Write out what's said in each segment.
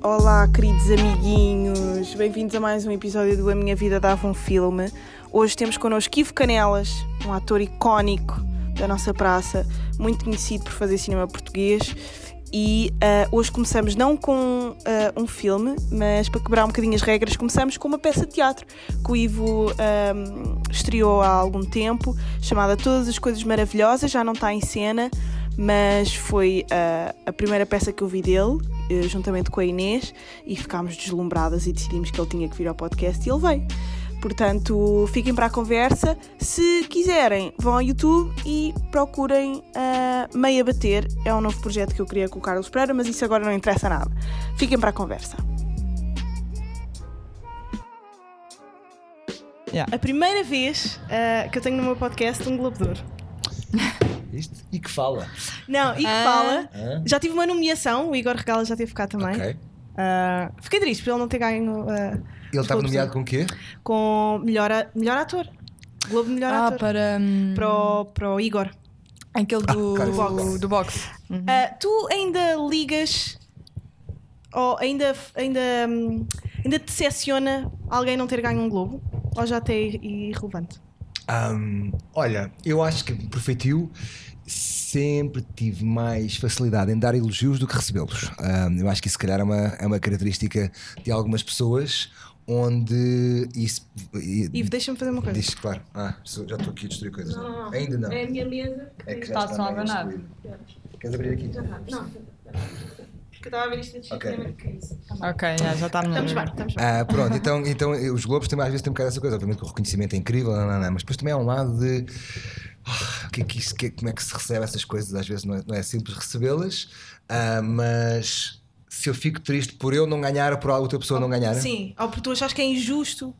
Olá, queridos amiguinhos, bem-vindos a mais um episódio do A Minha Vida Dava um Filme. Hoje temos connosco Ivo Canelas, um ator icónico da nossa praça, muito conhecido por fazer cinema português. E ah, hoje começamos não com ah, um filme, mas para quebrar um bocadinho as regras, começamos com uma peça de teatro que o Ivo ah, estreou há algum tempo, chamada Todas as Coisas Maravilhosas, já não está em cena, mas foi ah, a primeira peça que eu vi dele, eh, juntamente com a Inês, e ficámos deslumbradas e decidimos que ele tinha que vir ao podcast e ele veio. Portanto, fiquem para a conversa. Se quiserem, vão ao YouTube e procurem ah, Meia Bater. É um novo projeto que eu queria com o Carlos Pereira, mas isso agora não interessa nada. Fiquem para a conversa. Yeah. A primeira vez ah, que eu tenho no meu podcast um Globo de Ouro. Isto? E que fala. Não, e que Ah. fala. Hã? Já tive uma nomeação, o Igor Regala já teve cá também. Ok. Ah, fiquei triste por ele não ter ganho ah, Ele estava nomeado com o quê? com melhor, a- melhor ator. Globo melhor Ah, ator. para. hum, Para, o, para o Igor. Aquele do, claro, do, sim. do boxe. Uhum. Ah, tu ainda ligas ou ainda, ainda, hum, ainda te decepciona alguém não ter ganho um Globo? Ou já até é irrelevante? Ahm, olha, eu acho que por feitio sempre tive mais facilidade em dar elogios do que recebê-los. Ahm, eu acho que isso, se calhar, é uma, é uma característica de algumas pessoas onde isso. e- Ivo, deixa-me fazer uma coisa. Diz, claro. Ah, já estou aqui a destruir coisas. não? Ainda não. a minha mesa. É que já Está está só a destruído. Queres abrir aqui? Não. Porque eu estava a ver isto antes Ok. que é isso. Ok, já, já está melhor. Estamos bem, estamos bem. Ah, pronto, então, então eh, os Globos também às vezes têm um bocado essa coisa. Obviamente que o reconhecimento é incrível, não, não, não, mas depois também há um lado de ah, o que é que isso, que é- como é que se recebe essas coisas. Às vezes não é, não é simples recebê-las, ah, mas se eu fico triste por eu não ganhar ou por a outra pessoa não ganhar, Sim, ou porque tu achas que é injusto.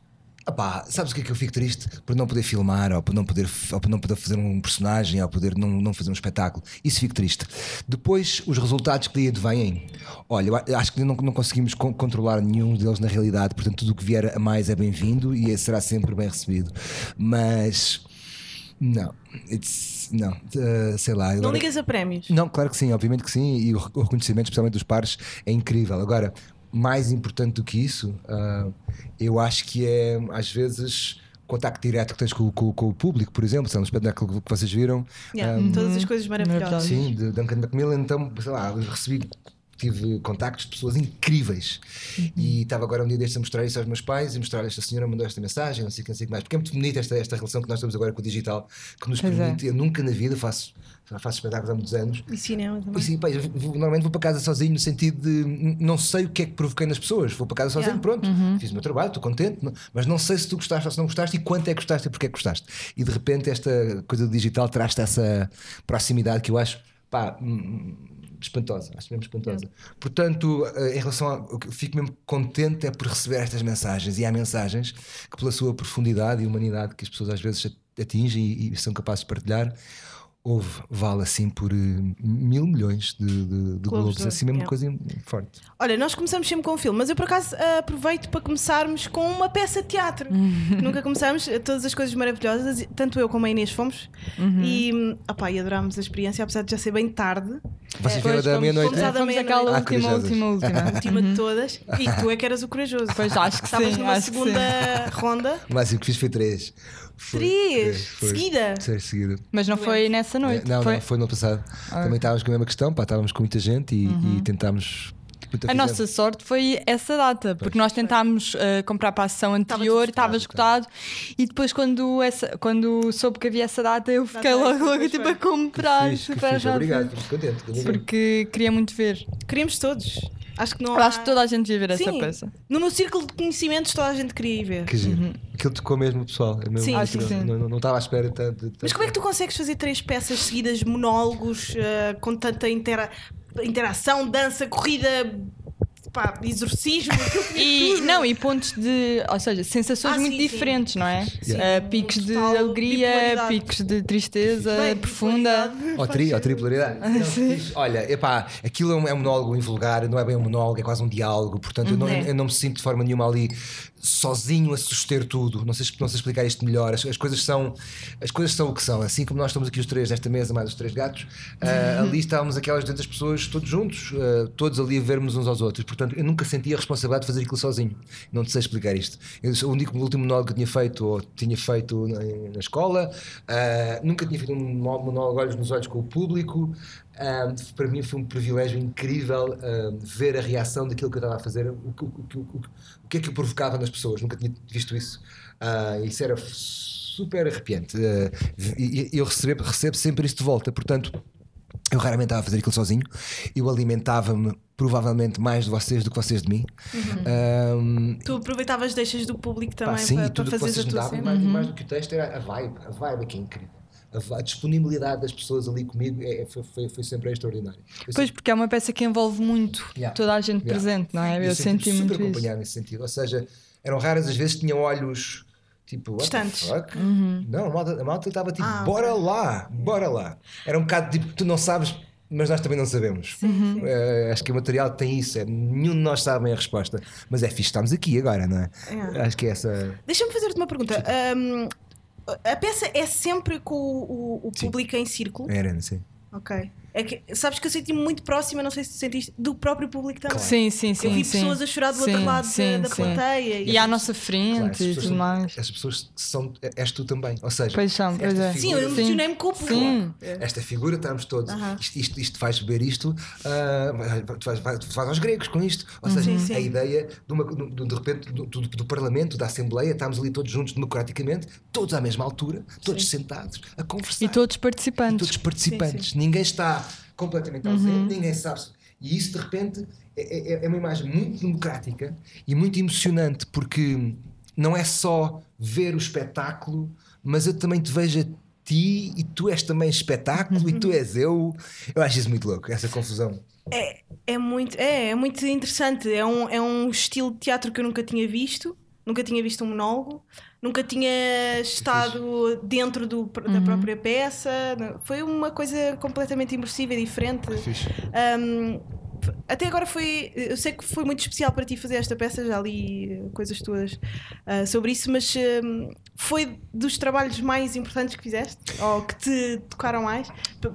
Epá, sabes o que é que eu fico triste? Por não poder filmar, ou por não poder, ou por não poder fazer um personagem, ou poder não, não fazer um espetáculo. Isso fico triste. Depois, os resultados que daí advêm. Olha, acho que não, não conseguimos con- controlar nenhum deles na realidade, portanto, tudo o que vier a mais é bem-vindo e será sempre bem recebido. Mas. Não, it's, não, uh, sei lá. Não agora- ligas a prémios. não, claro que sim, obviamente que sim, e o re- o reconhecimento, especialmente dos pares, é incrível. Agora, mais importante do que isso, ah, eu acho que é, às vezes, contacto direto que tens com, com- com o público, por exemplo, é um espetáculo que vocês viram. Yeah, ah, Todas as coisas maravilhosas. Sim, de Duncan Macmillan, então, sei lá, recebi, tive contactos de pessoas incríveis e estava agora um dia destes a mostrar isso aos meus pais e mostrar esta senhora mandou esta mensagem, não sei o que, não sei o que mais, porque é muito bonita esta, esta relação que nós temos agora com o digital, que nos Pois é. permite, eu nunca na vida faço, faço espetáculos há muitos anos, E cinema e também. sim, pá, vou- normalmente vou para casa sozinho no sentido de não sei o que é que provoquei nas pessoas. Vou para casa sozinho, Yeah. pronto, Uhum. fiz o meu trabalho, estou contente, mas não sei se tu gostaste ou se não gostaste e quanto é que gostaste e porque é que gostaste. E de repente esta coisa do digital traz-te essa proximidade que eu acho pá, hum, espantosa, acho mesmo espantosa. Portanto, eh, em relação a. o que eu Fico mesmo contente é por receber estas mensagens e há mensagens que, pela sua profundidade e humanidade que as pessoas às vezes atingem e, e são capazes de partilhar, houve, vale assim por eh, mil milhões de, de, de Globos globos, assim mesmo é. coisa forte. Olha, nós começamos sempre com um filme, mas eu por acaso ah, aproveito para começarmos com uma peça de teatro. Nunca começamos, eh, todas as coisas maravilhosas, tanto eu como a Inês fomos, e, hum, opá, e adorámos a experiência, apesar de já ser bem tarde, Vocês Depois viram da meia-noite? fomos à da Fomos aquela. Ah, última, última, última. a última de todas, e tu é que eras o corajoso. Pois acho que Estavas sim, numa segunda ronda, O máximo que fiz foi três. Foi Três? foi. Seguida? Três seguida. Mas não foi nessa noite. não, foi... não, foi no passado. Ah. Também estávamos com a mesma questão, pá, estávamos com muita gente e, Uhum. e tentámos. A nossa sorte foi essa data, porque nós tentámos eh, comprar para a sessão anterior, estava esgotado, e depois quando, essa, quando soube que havia essa data, eu fiquei logo, logo tipo a comprar Fixe, que super fixe, obrigado, fico contente. contente. Porque queria muito ver. queríamos todos. Acho que não há... acho que toda a gente ia ver essa Sim. peça. No meu círculo de conhecimentos toda a gente queria ir ver. Que giro. Aquilo tocou mesmo o pessoal. é mesmo Sim, Acho que sim. Não, não, não estava à espera tanto. de- Mas como é que tu consegues fazer três peças seguidas, monólogos, eh, com tanta intera- interação, dança, corrida, pá, exorcismo, aquilo que E, não, e pontos de, ou seja, sensações Ah, muito sim, sim. diferentes, não é? Sim. Eh, picos de Total alegria, picos de tristeza Bem, profunda. Ou tri, ou tripolaridade. Fixe. Olha, epá, aquilo é um, é um monólogo invulgar, não é bem um monólogo, é quase um diálogo, portanto eu, não, É. eu não me sinto de forma nenhuma ali sozinho a suster tudo. Não sei, não sei explicar isto melhor. As, as coisas são as coisas são o que são. Assim como nós estamos aqui os três nesta mesa, mais os três gatos, ah, ali estávamos aquelas 200 pessoas todos juntos, ah, todos ali a vermos uns aos outros. Portanto, eu nunca senti a responsabilidade de fazer aquilo sozinho. Não sei explicar isto. Eu, o único o último monólogo que tinha feito ou tinha feito na, na escola, ah, nunca tinha feito um monólogo olhos nos olhos com o público. Para mim foi um privilégio incrível ver a reação daquilo que eu estava a fazer, o, que- o, o, o que é que eu provocava nas pessoas, nunca tinha visto isso. Ah, isso era super arrepiante. Ah, e eu recebo, recebo sempre isso de volta, portanto. Eu raramente estava a fazer aquilo sozinho, eu alimentava-me provavelmente mais de vocês do que vocês de mim. Um, Tu aproveitavas as deixas do público Pá, também sim, para, para o que fazeres vocês a me tua cena. mais, mais do que o texto, era a vibe, a vibe é que é incrível. A, disponibilidade das pessoas ali comigo é, foi, foi, foi sempre extraordinário. Eu Pois, porque é uma peça que envolve muito Yeah. toda a gente Yeah. presente, não é? Eu, Eu senti muito super isso. acompanhado nesse sentido. Ou seja, eram raras as vezes que tinham olhos tipo, what the Distantes. fuck? Uhum. Não, a malta, a malta estava tipo, Ah, bora lá, bora lá. Era um bocado tipo, tu não sabes, mas nós também não sabemos. Eh, acho que o material tem isso, é, nenhum de nós sabe a resposta. Mas é fixe, estamos aqui agora, não é? É. Acho que é essa. Deixa-me fazer-te uma pergunta. Ahm, a peça é sempre com o, o- Sim. público em círculo? Era, sei. Ok. É que, sabes que eu senti-me muito próxima, não sei se sentiste, do próprio público também. Sim, sim, sim. eu vi sim. pessoas a chorar do outro Sim, lado da- sim, da, sim. plateia. E à nossa frente Claro, e pessoas tudo são- mais. Essas pessoas são. És tu também. Ou seja, Pois são, esta pois é. Sim, eu figura- emocionei-me com o público. Sim. esta figura, estamos todos. Aham. Isto, isto, isto faz beber isto, ah, tu, vais, vais- tu vais aos gregos com isto. Ou seja, Sim, sim. a ideia de, uma, de, de repente do, do- do Parlamento, da Assembleia, estamos ali todos juntos democraticamente, todos à mesma altura, todos sentados, a conversar. E todos E participantes. todos participantes. Ninguém está completamente ausente, ninguém sabe. se- E isso, de repente, é, é- é uma imagem muito democrática e muito emocionante, porque não é só ver o espetáculo, mas eu também te vejo a ti e tu és também espetáculo e tu és eu. Eu acho isso muito louco, essa confusão. É, é, muito, é, é muito interessante. É um, é um estilo de teatro que eu nunca tinha visto. Nunca tinha visto um monólogo. Nunca tinha estado dentro do, da própria peça. Foi uma coisa completamente imersiva e diferente. Fixe. Um, até agora foi. Eu sei que foi muito especial para ti fazer esta peça, já li eh, coisas tuas ah, sobre isso, mas um, foi dos trabalhos mais importantes que fizeste? Ou que te tocaram mais?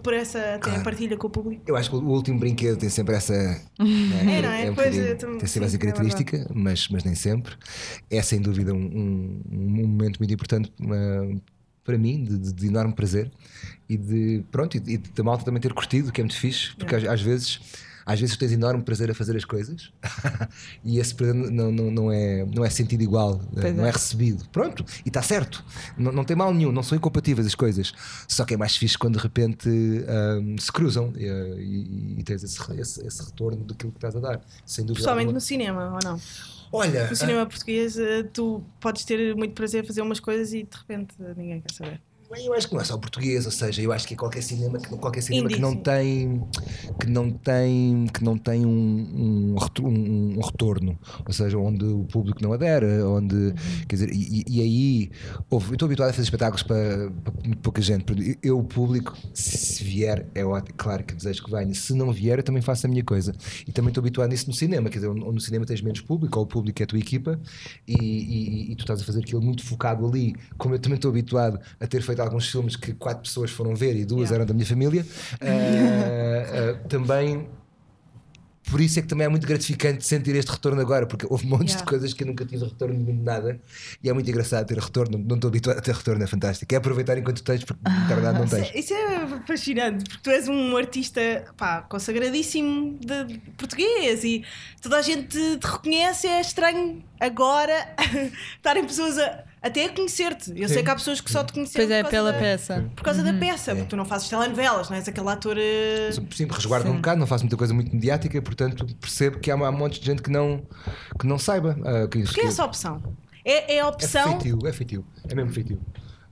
Por essa Claro. partilha com o público? Eu acho que o último brinquedo tem sempre essa. É, não é? um Pois, tem sempre sim, essa é característica, mas, mas nem sempre. É sem dúvida um, um- um momento muito importante uh, para mim, de, de- de enorme prazer e de pronto, e, de- e da malta também ter curtido, que é muito fixe, porque às, às vezes. Às vezes tens enorme prazer a fazer as coisas e esse prazer não, não, não, é, não é sentido igual, Pois não é é. recebido. Pronto, e está certo, não, não tem mal nenhum, não são incompatíveis as coisas. Só que é mais fixe quando de repente hum, se cruzam e, e- e tens esse, esse, esse retorno daquilo que estás a dar. Sem dúvida. Alguma. no cinema, ou não? Olha, No cinema português, eh, tu podes ter muito prazer a fazer umas coisas e de repente eh, ninguém quer saber. Eu acho que não é só português, ou seja, eu acho que é qualquer cinema que, qualquer cinema que não tem que não tem que não tem um, um, um- retorno, ou seja, onde o público não adere, onde Uhum. quer dizer, e, e- aí houve- eu estou habituado a fazer espetáculos para, para muito pouca gente. Eu, o público, se vier, é ótimo, claro que desejo que venha. Se não vier, eu também faço a minha coisa. E também estou habituado nisso no cinema, quer dizer, onde no cinema tens menos público, ou o público é a tua equipa, e, e- e tu estás a fazer aquilo muito focado ali. Como eu também estou habituado a ter feito alguns filmes que quatro pessoas foram ver e duas Yeah. eram da minha família, ah, ah, também. Por isso é que também é muito gratificante sentir este retorno agora, porque houve montes Yeah. de coisas que eu nunca tive retorno de nada e é muito engraçado ter retorno. Não estou habituado a ter retorno, é fantástico. É aproveitar enquanto tens, porque na verdade não tens. isso é fascinante, porque tu és um artista pá, consagradíssimo de português e toda a gente te reconhece. É estranho agora estarem pessoas a, até a conhecer-te. Eu sei Sim. que há pessoas que só te conheceram Pois é, por causa pela da, peça. Por causa da peça, É. porque tu não fazes telenovelas, não és aquele ator. eh, Sim, resguardo um bocado, não faço muita coisa muito mediática, portanto percebo que há, há um monte de gente que não, que não saiba. ah, que, Porque é que- essa opção? É, é a É opção. feitio, é feitio, é mesmo feitio.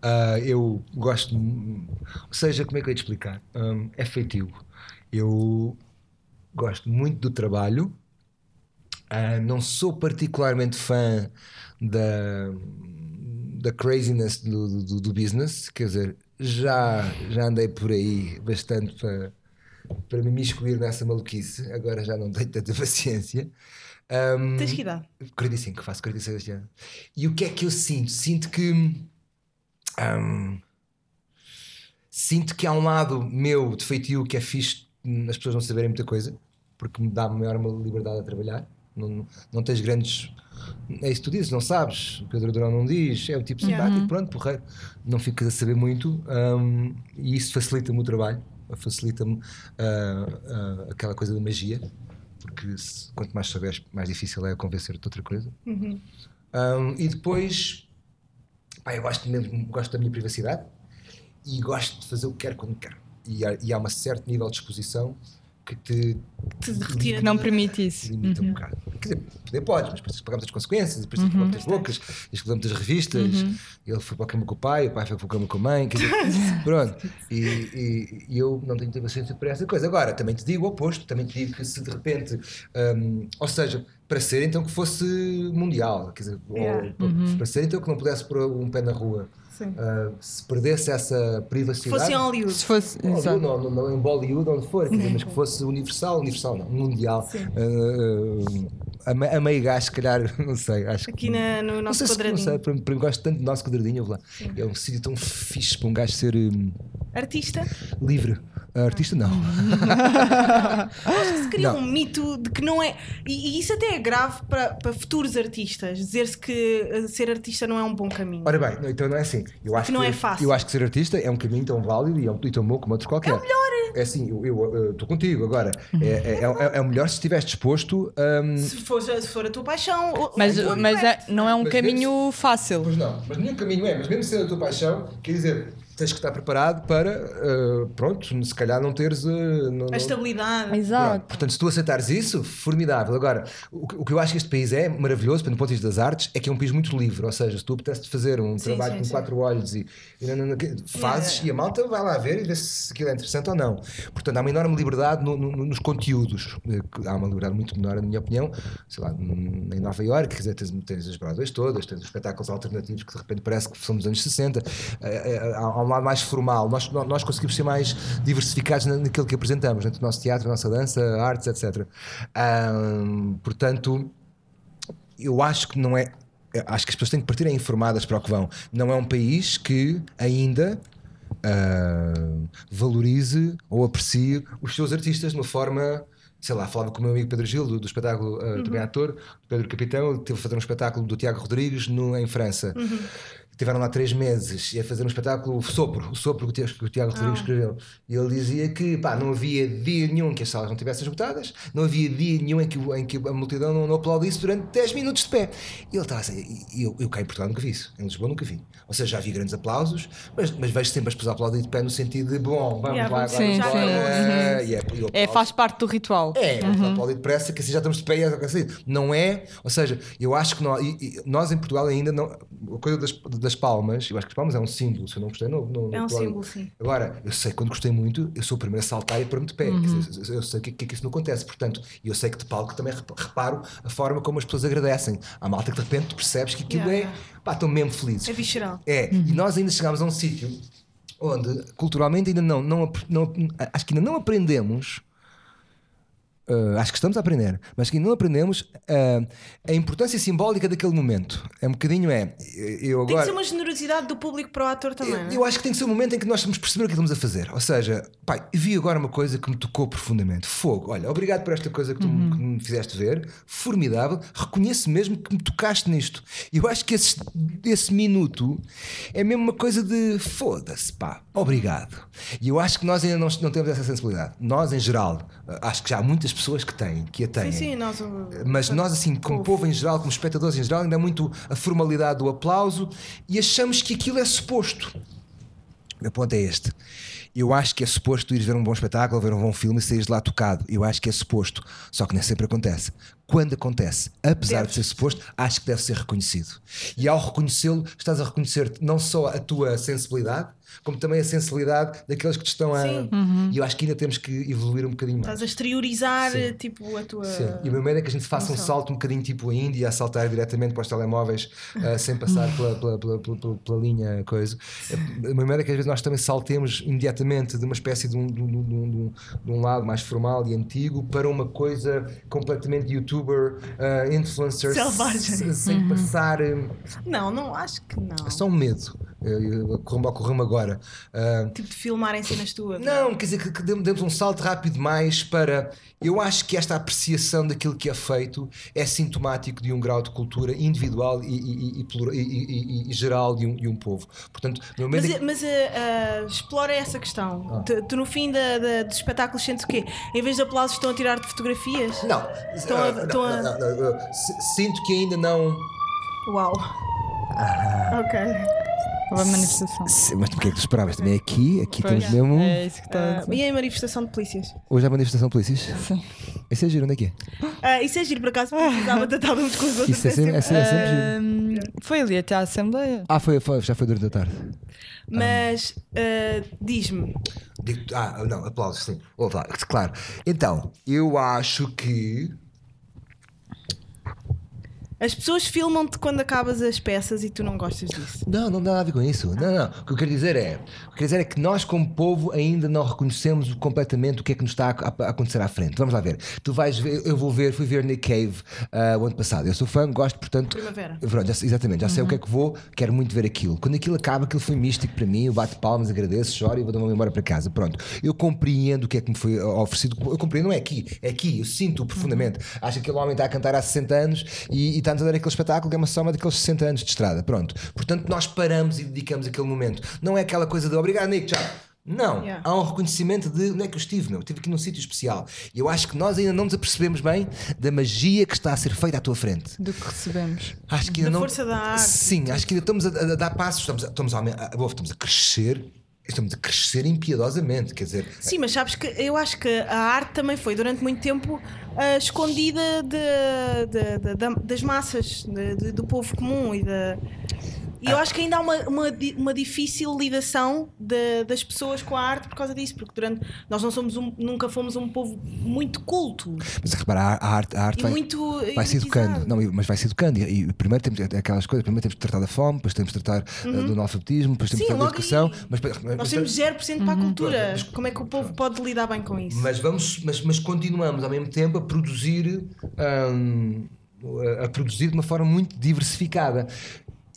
Ah, eu gosto, ou seja, como é que eu ia te explicar? Hum, é feitio. Eu gosto muito do trabalho, ah, não sou particularmente fã da, da craziness do, do, do business, quer dizer, já, já andei por aí bastante para, para me imiscuir nessa maluquice, agora já não tenho tanta paciência. Ahm, Tens que idade? 45, faço 46 este ano. E o que é que eu sinto? Sinto que. ahm, sinto que há um lado meu de feitio que é fixe as pessoas não saberem muita coisa, porque me dá maior liberdade a trabalhar. Não, não tens grandes. É isso que tu dizes, não sabes. O Pedro Durão não diz, é o tipo simpático, pronto, porreiro. Não ficas a saber muito ahm, e isso facilita-me o trabalho, facilita-me ah, ah, aquela coisa da magia, porque se- quanto mais souberes, mais difícil é convencer-te de outra coisa. Um, e depois, pá, eu gosto mesmo gosto da minha privacidade e gosto de fazer o que quero quando quero. E há, e há um certo nível de exposição que te Te retira Que não permite isso. limita um bocado. Quer dizer, poder podes, mas depois pagamos as consequências, depois tens que muitas bocas, dar muitas revistas. Ele foi para a cama com o pai, o pai foi para a cama com a mãe. Quer dizer, pronto. E, e- e eu não tenho paciência para essa coisa. Agora, também te digo o oposto, também te digo que se de repente, hum, ou seja, para ser então que fosse mundial, quer dizer, ou Yeah. para- para ser então que não pudesse pôr um pé na rua, Ah, se perdesse essa Se privacidade. fosse em Hollywood. Se fosse. Hollywood, não, não, não, em Bollywood, onde for, dizer, mas que fosse universal, universal não, mundial. Uh, a, me- a meio gás, se calhar, não sei, acho Aqui que. na- no não nosso sei se, não quadradinho. sei, para, para mim gosto tanto do nosso quadradinho, lá. É um sítio tão fixe para um gajo ser hum, Artista? livre. Artista, não. Se cria Não. um mito de que não é. E, e isso até é grave para, para futuros artistas. Dizer-se que eh, ser artista não é um bom caminho. Ora bem, não, então não é assim. Eu acho Que não que, é fácil. Eu acho que ser artista é um caminho tão válido e, é um, e tão bom como outros qualquer. É o melhor. É assim, eu estou contigo agora. É, é, é, é o melhor se estiveres disposto hum, Se for, se for a tua paixão. Mas, é- não é um Mas caminho fácil. Pois não, mas nenhum caminho é, mas mesmo sendo a tua paixão, quer dizer, tens que estar preparado para, eh, pronto, se calhar não teres. eh, não- A não- estabilidade. Pronto, Exato. Portanto, se tu aceitares isso, formidável. Agora, o, que- o que eu acho que este país é maravilhoso, do ponto de vista das artes, é que é um país muito livre. Ou seja, se tu apetece fazer um Sim, trabalho sim, com sim. quatro olhos e, e não- não- não- fazes Yeah. e a malta vai lá ver e vê se aquilo é interessante ou não. Portanto, há uma enorme liberdade no- no- nos conteúdos. Eh, Há uma liberdade muito menor, na minha opinião. Sei lá, em Nova Iorque, quer dizer, tens, tens as Broadways todas, tens os espetáculos alternativos que de repente parece que são dos anos 60. Eh, eh, Há há um lado mais formal. Nós, nós conseguimos ser mais diversificados na- naquilo que apresentamos, entre o nosso teatro, nossa dança, artes, etc. Ahm, portanto, eu acho que não é. Acho que as pessoas têm que partir informadas para o que vão. Não é um país que ainda ah, valorize ou aprecie os seus artistas de uma forma. Sei lá, falava com o meu amigo Pedro Gil, do, do espetáculo, ah, também ator, Pedro Capitão, ele teve a fazer um espetáculo do Tiago Rodrigues no, em França. Tiveram lá três meses e a fazer um espetáculo o Sopro, o Sopro que o Tiago, Rodrigues escreveu. E ele dizia que pá, não havia dia nenhum que as salas não tivessem esgotadas, não havia dia nenhum em que, em que a multidão não, não aplaudisse durante 10 minutos de pé. E ele estava assim, e eu, eu cá em Portugal nunca vi isso, em Lisboa nunca vi. Ou seja, já vi grandes aplausos, mas, mas vejo sempre as pessoas aplaudir de pé no sentido de bom, vamos Yeah, lá vamos agora. sim, sim. E é- É, faz parte do ritual. é, aplaudir depressa, que assim já estamos de pé e é assim. Não é, ou seja, eu acho que nós, e- e nós em Portugal ainda não. A coisa das, das palmas, eu acho que as palmas é um símbolo. Se eu não gostei, não. não É um não- símbolo, sim. Agora, eu sei que quando gostei muito, eu sou o primeiro a saltar e a pôr-me de pé. Quer Uhum. dizer, eu sei que, que, que isso não acontece. Portanto, e eu sei que de palco também rep- reparo a forma como as pessoas agradecem. Há malta que de repente tu percebes que aquilo Yeah, é. pá, estão mesmo felizes. É visceral. É, e nós ainda chegámos a um sítio onde culturalmente ainda não, não, não- acho que ainda não aprendemos. Uh, acho que estamos a aprender, mas que ainda não aprendemos uh, a importância simbólica daquele momento. É um bocadinho, é. Eu Tem que agora. ser uma generosidade do público para o ator também. Eu, é? eu acho que tem que ser o momento em que nós vamos perceber o que estamos a fazer. Ou seja, pai, vi agora uma coisa que me tocou profundamente. Fogo. Olha, obrigado por esta coisa que tu me- que me fizeste ver. Formidável. Reconheço mesmo que me tocaste nisto. E eu acho que esse, esse minuto é mesmo uma coisa de foda-se, pá. Obrigado. E eu acho que nós ainda não, não temos essa sensibilidade. Nós, em geral, acho que já há muitas pessoas que têm, que a têm. Sim, sim, nós. o- Mas nós, assim, como povo em geral, como espectadores em geral, ainda há muito a formalidade do aplauso e achamos que aquilo é suposto. O meu ponto é este. Eu acho que é suposto ir ver um bom espetáculo, ver um bom filme e sair de lá tocado. Eu acho que é suposto. Só que nem sempre acontece. Quando acontece, apesar de ser suposto, acho que deve ser reconhecido. E ao reconhecê-lo, estás a reconhecer não só a tua sensibilidade, como também a sensibilidade daqueles que te estão a. Sim. E eu acho que ainda temos que evoluir um bocadinho mais. Estás a exteriorizar Sim. tipo a tua. Sim, e o meu medo é que a gente faça um salto um bocadinho tipo a Índia, a saltar diretamente para os telemóveis ah, sem passar pela, pela, pela, pela- pela- pela linha coisa. O meu medo é que às vezes nós também saltemos imediatamente de uma espécie de um, de um- de um- de um lado mais formal e antigo para uma coisa completamente YouTube youtuber, uh, influencer, Selvagem. se- sem passar. uh, Não, não, acho que não. É só um medo. Uh, Ocorreu-me ocorreu-me agora. Uh, Tipo de filmarem cenas tuas. não, quer dizer que, que demos um salto rápido demais para. Eu acho que esta apreciação daquilo que é feito é sintomático de um grau de cultura individual e, e- e e- e- e- e geral de um, de um povo. Portanto, Mas, em mas ah, ah, explora essa questão. Ah. Tu, tu no fim da, da, dos espetáculos sentes o quê? Em vez de aplausos estão a tirar-te fotografias? Não, Estão a- ah, não, estão a- não, não, sinto que ainda não. Uau. Ah. Ok. Houve a manifestação. Se- Mas porque é que tu esperavas? Também aqui, aqui Pois, temos mesmo. É isso que está a Ah, dizer. e a manifestação de polícias? Hoje há manifestação de polícias. Sim. Isso é giro, onde é que é? Ah, isso é giro, por acaso, precisava de estar uns com os outros. Isso é sempre, é sempre, é sempre giro. Foi ali até à Assembleia. Ah, foi, foi- já foi durante a tarde. Mas ah, diz-me, ah, não, aplausos, sim. Claro. Então, eu acho que. As pessoas filmam-te quando acabas as peças e tu não gostas disso. Não, não dá nada a ver com isso. Não, não. O que eu quero dizer é. O que eu quero dizer é que nós, como povo, ainda não reconhecemos completamente o que é que nos está a, a acontecer à frente. Vamos lá ver. Tu vais ver, eu vou ver, fui ver Nick Cave ah, o ano passado. Eu sou fã, gosto, portanto. Primavera. Pronto, já exatamente, já sei o que é que vou, quero muito ver aquilo. Quando aquilo acaba, aquilo foi místico para mim, eu bato palmas, agradeço, choro e vou-me embora para casa. Pronto, eu compreendo o que é que me foi oferecido, eu compreendo, não é aqui, é aqui, eu sinto profundamente. Acho que aquele homem está a cantar há 60 anos e, e está-nos a dar aquele espetáculo que é uma soma daqueles 60 anos de estrada. Pronto, portanto, nós paramos e dedicamos aquele momento. Não é aquela coisa de obrigado, Nick, tchau. Não, Yeah. há um reconhecimento de onde é que eu estive, meu. Eu estive aqui num sítio especial. E eu acho que nós ainda não nos apercebemos bem da magia que está a ser feita à tua frente. Do que recebemos. Acho que ainda Da não... força da arte. Sim, acho que ainda estamos a, a- a dar passos, estamos a, estamos, a- a- estamos a crescer, estamos a crescer impiedosamente. Quer dizer, Sim, mas sabes que eu acho que a arte também foi durante muito tempo ah, escondida de- de- de- da- das massas, do povo comum e da. E eu acho que ainda há uma, uma, uma difícil lidação de- das pessoas com a arte por causa disso, porque durante nós não somos um- nunca fomos um povo muito culto mas repara, a arte, a arte vai, muito vai se educando. Não, mas vai se educando. E, e primeiro temos aquelas coisas, primeiro temos de tratar da fome, depois temos de tratar uh, do analfabetismo, depois temos Uhum. Sim, de tratar da educação. Mas, mas, Nós temos 0% para a cultura. Mas- Como é que o povo pode lidar bem com isso? Mas vamos, mas, mas continuamos ao mesmo tempo a produzir hum, a produzir de uma forma muito diversificada.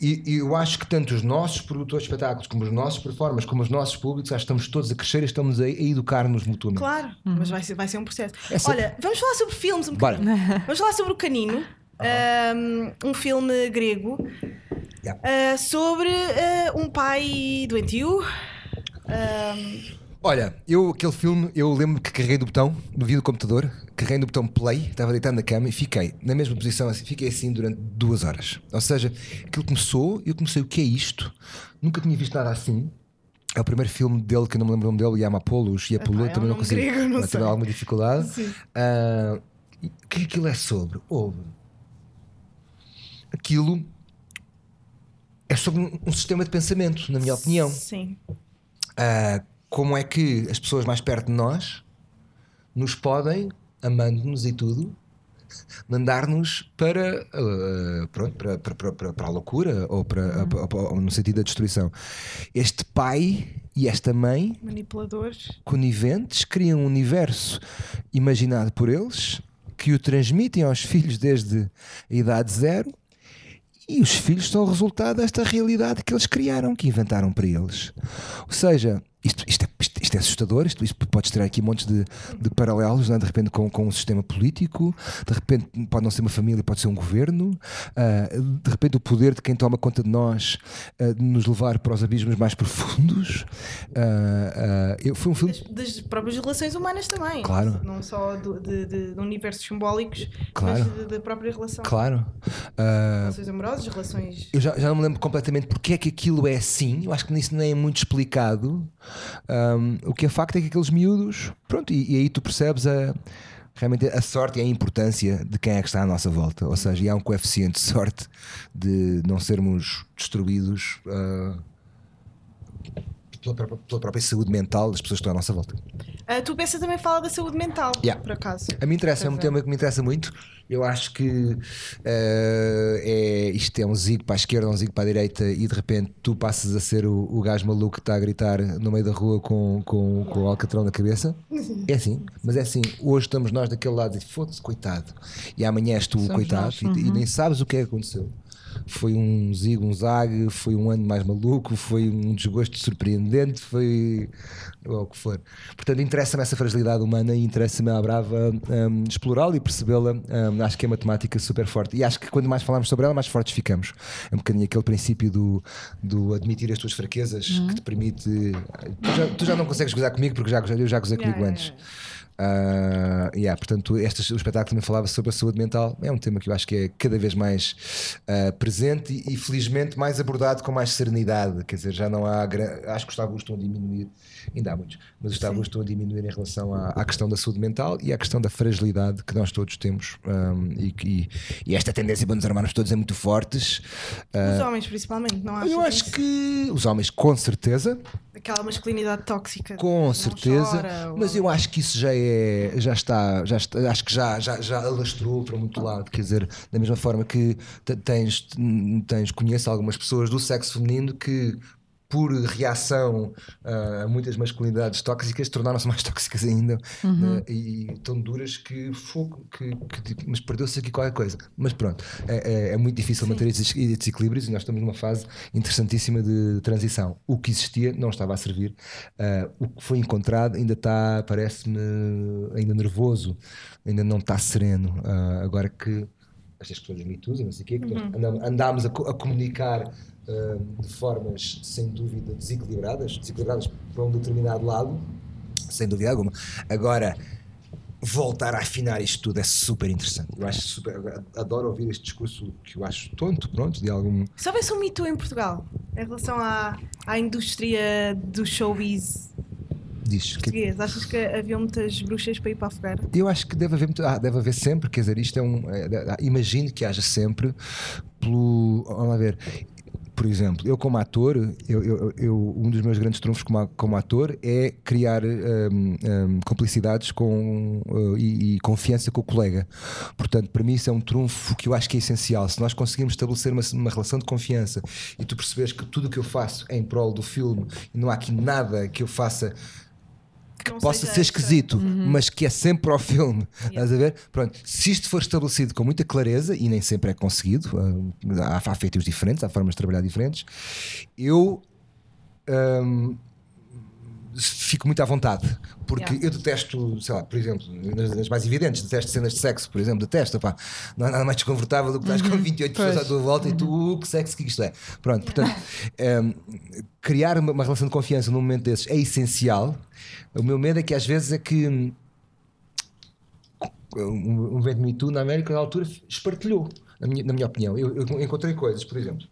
E, e eu acho que tanto os nossos produtores de espetáculos, como os nossos performers, como os nossos públicos, acho que estamos todos a crescer e estamos a, a educar-nos mutuamente. Claro, mas vai ser, vai ser um processo. É Olha, vamos falar sobre filmes um Bora. bocadinho. Vamos falar sobre o Canino, um, um filme grego Yeah. uh, sobre uh, um pai doentio. Um, Olha, eu aquele filme, eu lembro que carreguei do botão, no vídeo do computador, carreguei no botão play, estava deitado na cama e fiquei na mesma posição, assim, fiquei assim durante duas horas. Ou seja, aquilo começou, eu comecei o que é isto? Nunca tinha visto nada assim. É o primeiro filme dele que eu não me lembro o nome dele, Yamapoulos, Yapoulos, é um também não consigo. grego, não Ah. Tive alguma dificuldade. Ah, e o que é que aquilo é sobre? Houve. Aquilo é sobre um, um sistema de pensamento, na minha opinião. Sim. Ah, como é que as pessoas mais perto de nós nos podem, amando-nos e tudo, mandar-nos para, ah, pronto, para, para, para, para- a loucura ou, para, ou- ou no sentido da destruição. Este pai e esta mãe Manipuladores. coniventes criam um universo imaginado por eles que o transmitem aos filhos desde a idade zero e os filhos são o resultado desta realidade que eles criaram, que inventaram para eles. Ou seja, isto, isto, é, isto- é assustador, isto, isto pode ter aqui montes de, de paralelos, não é? de repente com, com um sistema político, de repente pode não ser uma família, pode ser um governo, ah, de repente o poder de quem toma conta de nós ah, de nos levar para os abismos mais profundos. Eu- foi um filme. Das, das próprias relações humanas também. Claro. Não só do- de, de- de universos simbólicos, Claro. mas da própria relação. Claro. Relações amorosas, relações. eu já, já não me lembro completamente porque é que aquilo é assim. Eu acho que nisso nem é muito explicado. O que é facto é que aqueles miúdos. Pronto, e, e aí tu percebes a. Realmente a sorte e a importância de quem é que está à nossa volta. Ou seja, há um coeficiente de sorte de não sermos destruídos ah, pela, pela própria saúde mental das pessoas que estão à nossa volta. A tua peça também fala da saúde mental, Yeah. por acaso. A mim interessa, é um tema que me interessa muito. Eu acho que eh, é, isto é um zigo para a esquerda, um zigo para a direita, e de repente tu passas a ser o, o gajo maluco que está a gritar no meio da rua com, com, com o alcatrão na cabeça. É assim, mas é assim. Hoje estamos nós daquele lado e foda-se, coitado. E amanhã és tu o coitado e, e nem sabes o que é que aconteceu. Foi um zigo, um zag, foi um ano mais maluco, foi um desgosto surpreendente, foi ou o que for. Portanto, interessa-me essa fragilidade humana e interessa-me à brava hum, explorá-la e percebê-la. Hum, acho que é uma temática super forte. E acho que quanto mais falamos sobre ela, mais fortes ficamos. É um bocadinho aquele princípio do, do admitir as tuas fraquezas que te permite. Tu já, tu já não consegues gozar comigo porque já, eu já gozei comigo Yeah, antes. yeah, Ah, yeah, portanto, este, o espetáculo também falava sobre a saúde mental. É um tema que eu acho que é cada vez mais ah, presente e, e, felizmente mais abordado com mais serenidade. Quer dizer, já não há. Acho que os tabus estão a diminuir, ainda há muitos, mas os tabus estão a diminuir em relação à, à questão da saúde mental e à questão da fragilidade que nós todos temos. ahm, e, que- e esta tendência para nos armarmos todos é muito fortes. Os homens, principalmente, não achas eu acho isso? que os homens, com certeza, Aquela masculinidade tóxica. com certeza, chora, ou- mas eu acho que isso já é, já está, já está acho que já, já, já alastrou para muito lado. Quer dizer, da mesma forma que te- tens, tens conheço algumas pessoas do sexo feminino que por reação ah, a muitas masculinidades tóxicas tornaram-se mais tóxicas ainda né, e tão duras que fogo que, que- mas perdeu-se aqui qualquer coisa. Mas pronto é, é- é muito difícil manter esses esses equilíbrios e nós estamos numa fase interessantíssima de transição. O que existia não estava a servir Ah, o que foi encontrado ainda está parece-me ainda nervoso ainda não está sereno. Ah, agora que estas questões dos mitos e não sei o quê, que andam- andámos a, a comunicar de formas sem dúvida desequilibradas, desequilibradas para um determinado lado, sem dúvida alguma. Agora, voltar a afinar isto tudo é super interessante. Eu acho super, adoro ouvir este discurso que eu acho tonto, pronto, de algum. Se houvesse um mito em Portugal em relação à, à indústria do showbiz Diz que achas que havia muitas bruxas para ir para a fogueira? Eu acho que deve haver, muito, ah, deve haver sempre, quer dizer, isto é um. é, é, imagino que haja sempre pelo. Vamos lá ver. Por exemplo, eu como ator, eu, eu- eu- um dos meus grandes trunfos como, como ator é criar hum, hum, complicidades com, uh, e, e confiança com o colega. Portanto, para mim isso é um trunfo que eu acho que é essencial. Se nós conseguirmos estabelecer uma, uma relação de confiança e tu perceberes que tudo o que eu faço é em prol do filme e não há aqui nada que eu faça Que não possa ser esquisito, mas que é sempre ao filme. Estás a ver? Pronto, se isto for estabelecido com muita clareza, e nem sempre é conseguido, há, há feitios diferentes, há formas de trabalhar diferentes, eu hum, fico muito à vontade. Porque Yeah. eu detesto, sei lá, por exemplo, nas, mais evidentes, detesto cenas de sexo, por exemplo, detesto, pá, não há nada mais desconfortável do que estás com 28 pessoas à tua volta e tu, "Uh, que sexo que isto é. Pronto, portanto, hum, criar uma, uma relação de confiança num momento desses é essencial. O meu medo é que às vezes é que hum, um, um evento Me Too na América na altura espartilhou, na minha, na minha opinião. Eu, eu encontrei coisas, por exemplo,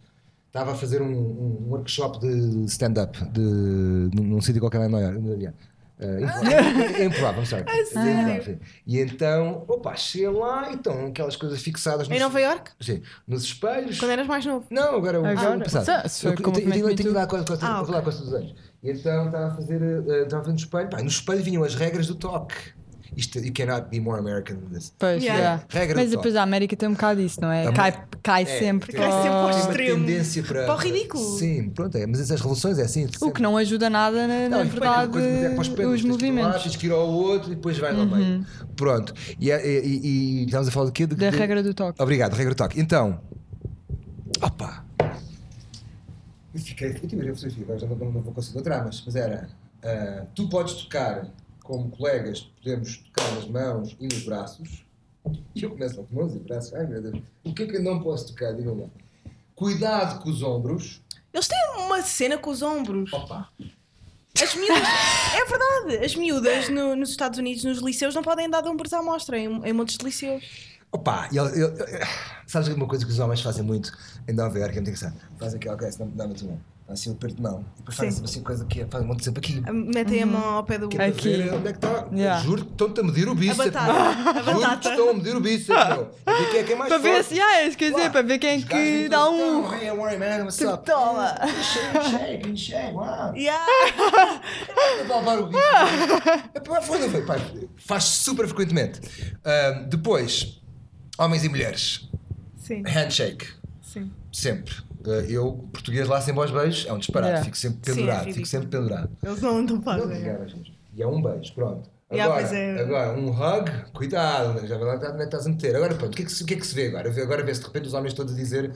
estava a fazer um, um workshop de stand-up de, num, num sítio qualquer lá em Nova Iorque. Uh, I'm sorry. Improv, sim. E então, opa, cheguei lá e estão aquelas coisas fixadas Em Nova Iorque? Sim, nos espelhos. Quando eras mais novo? Não, agora o Agora? ano passado. Se- se Eu, foi eu, tenho- lá quase, Ah, todos os anos. E então estava a fazer, eh, estava a fazer no espelho, pá, no espelho vinham as regras do toque. Isto, you cannot be more American than this. Pois, Yeah. yeah. Regra Mas depois a América tem um bocado isso, não é? A Cai, cai É, sempre tem- Cai sempre ao extremo. tendência para, Para o ridículo. Sim, pronto, é, mas essas relações é assim. O que não ajuda nada, na, na Não, depois verdade, coisa que é para os lá, movimentos. Uhum. Tens que ir ao outro e depois vai lá bem. Pronto. E, é- e, e, e estávamos a falar do quê? De- Da de- regra do toque. Obrigado, regra do toque. Então, opa, eu fiquei, eu tive a fotografia, agora já não, não vou conseguir encontrar, mas, mas era: ah, tu podes tocar como colegas, podemos tocar nas mãos e nos braços. E eu começo com mãos e braços, ai meu Deus, o que é que eu não posso tocar? Digam lá. Cuidado com os ombros. Eles têm uma cena com os ombros. Opa, As miúdas, é verdade, as miúdas no- nos Estados Unidos, nos liceus, não podem dar de ombros à mostra em, em montes de liceus. Opa, e ele- ele- sabes uma coisa que os homens fazem muito em Nova Iorque, é muito engraçado. Fazem aquela coisa, dá-me dá-me a tua mão. Assim um aperto de mão. E depois fazem assim coisa que é, fazem um monte sempre aqui. Metem a mão ao pé do Que é para Aqui. ver onde é que está. Yeah. Juro que estão-te a medir o bíceps. a Juro que estão a medir o bíceps. meu. E ver quem é que é mais Para ver forte. se, ah, é isso que eu ia dizer, para ver quem é que dá um. Toma! Shake, shake, shake, wow. Yeah. a palpar o bíceps. Faz super frequentemente. Depois, homens e mulheres. Sim, Handshake. sim. Sempre. Uh, eu, português lá sem bons beijos, é um disparate. Yeah. Fico sempre Sim, é pendurado. fico sempre pendurado. Eles não andam Não, para E é um beijo, pronto. Yeah, Agora, pois é. agora, um hug, cuidado, né? já vai lá onde é que estás a meter. Agora, pronto, o que é que, se- o que, é que se vê agora? Agora vê-se de repente os homens todos a dizer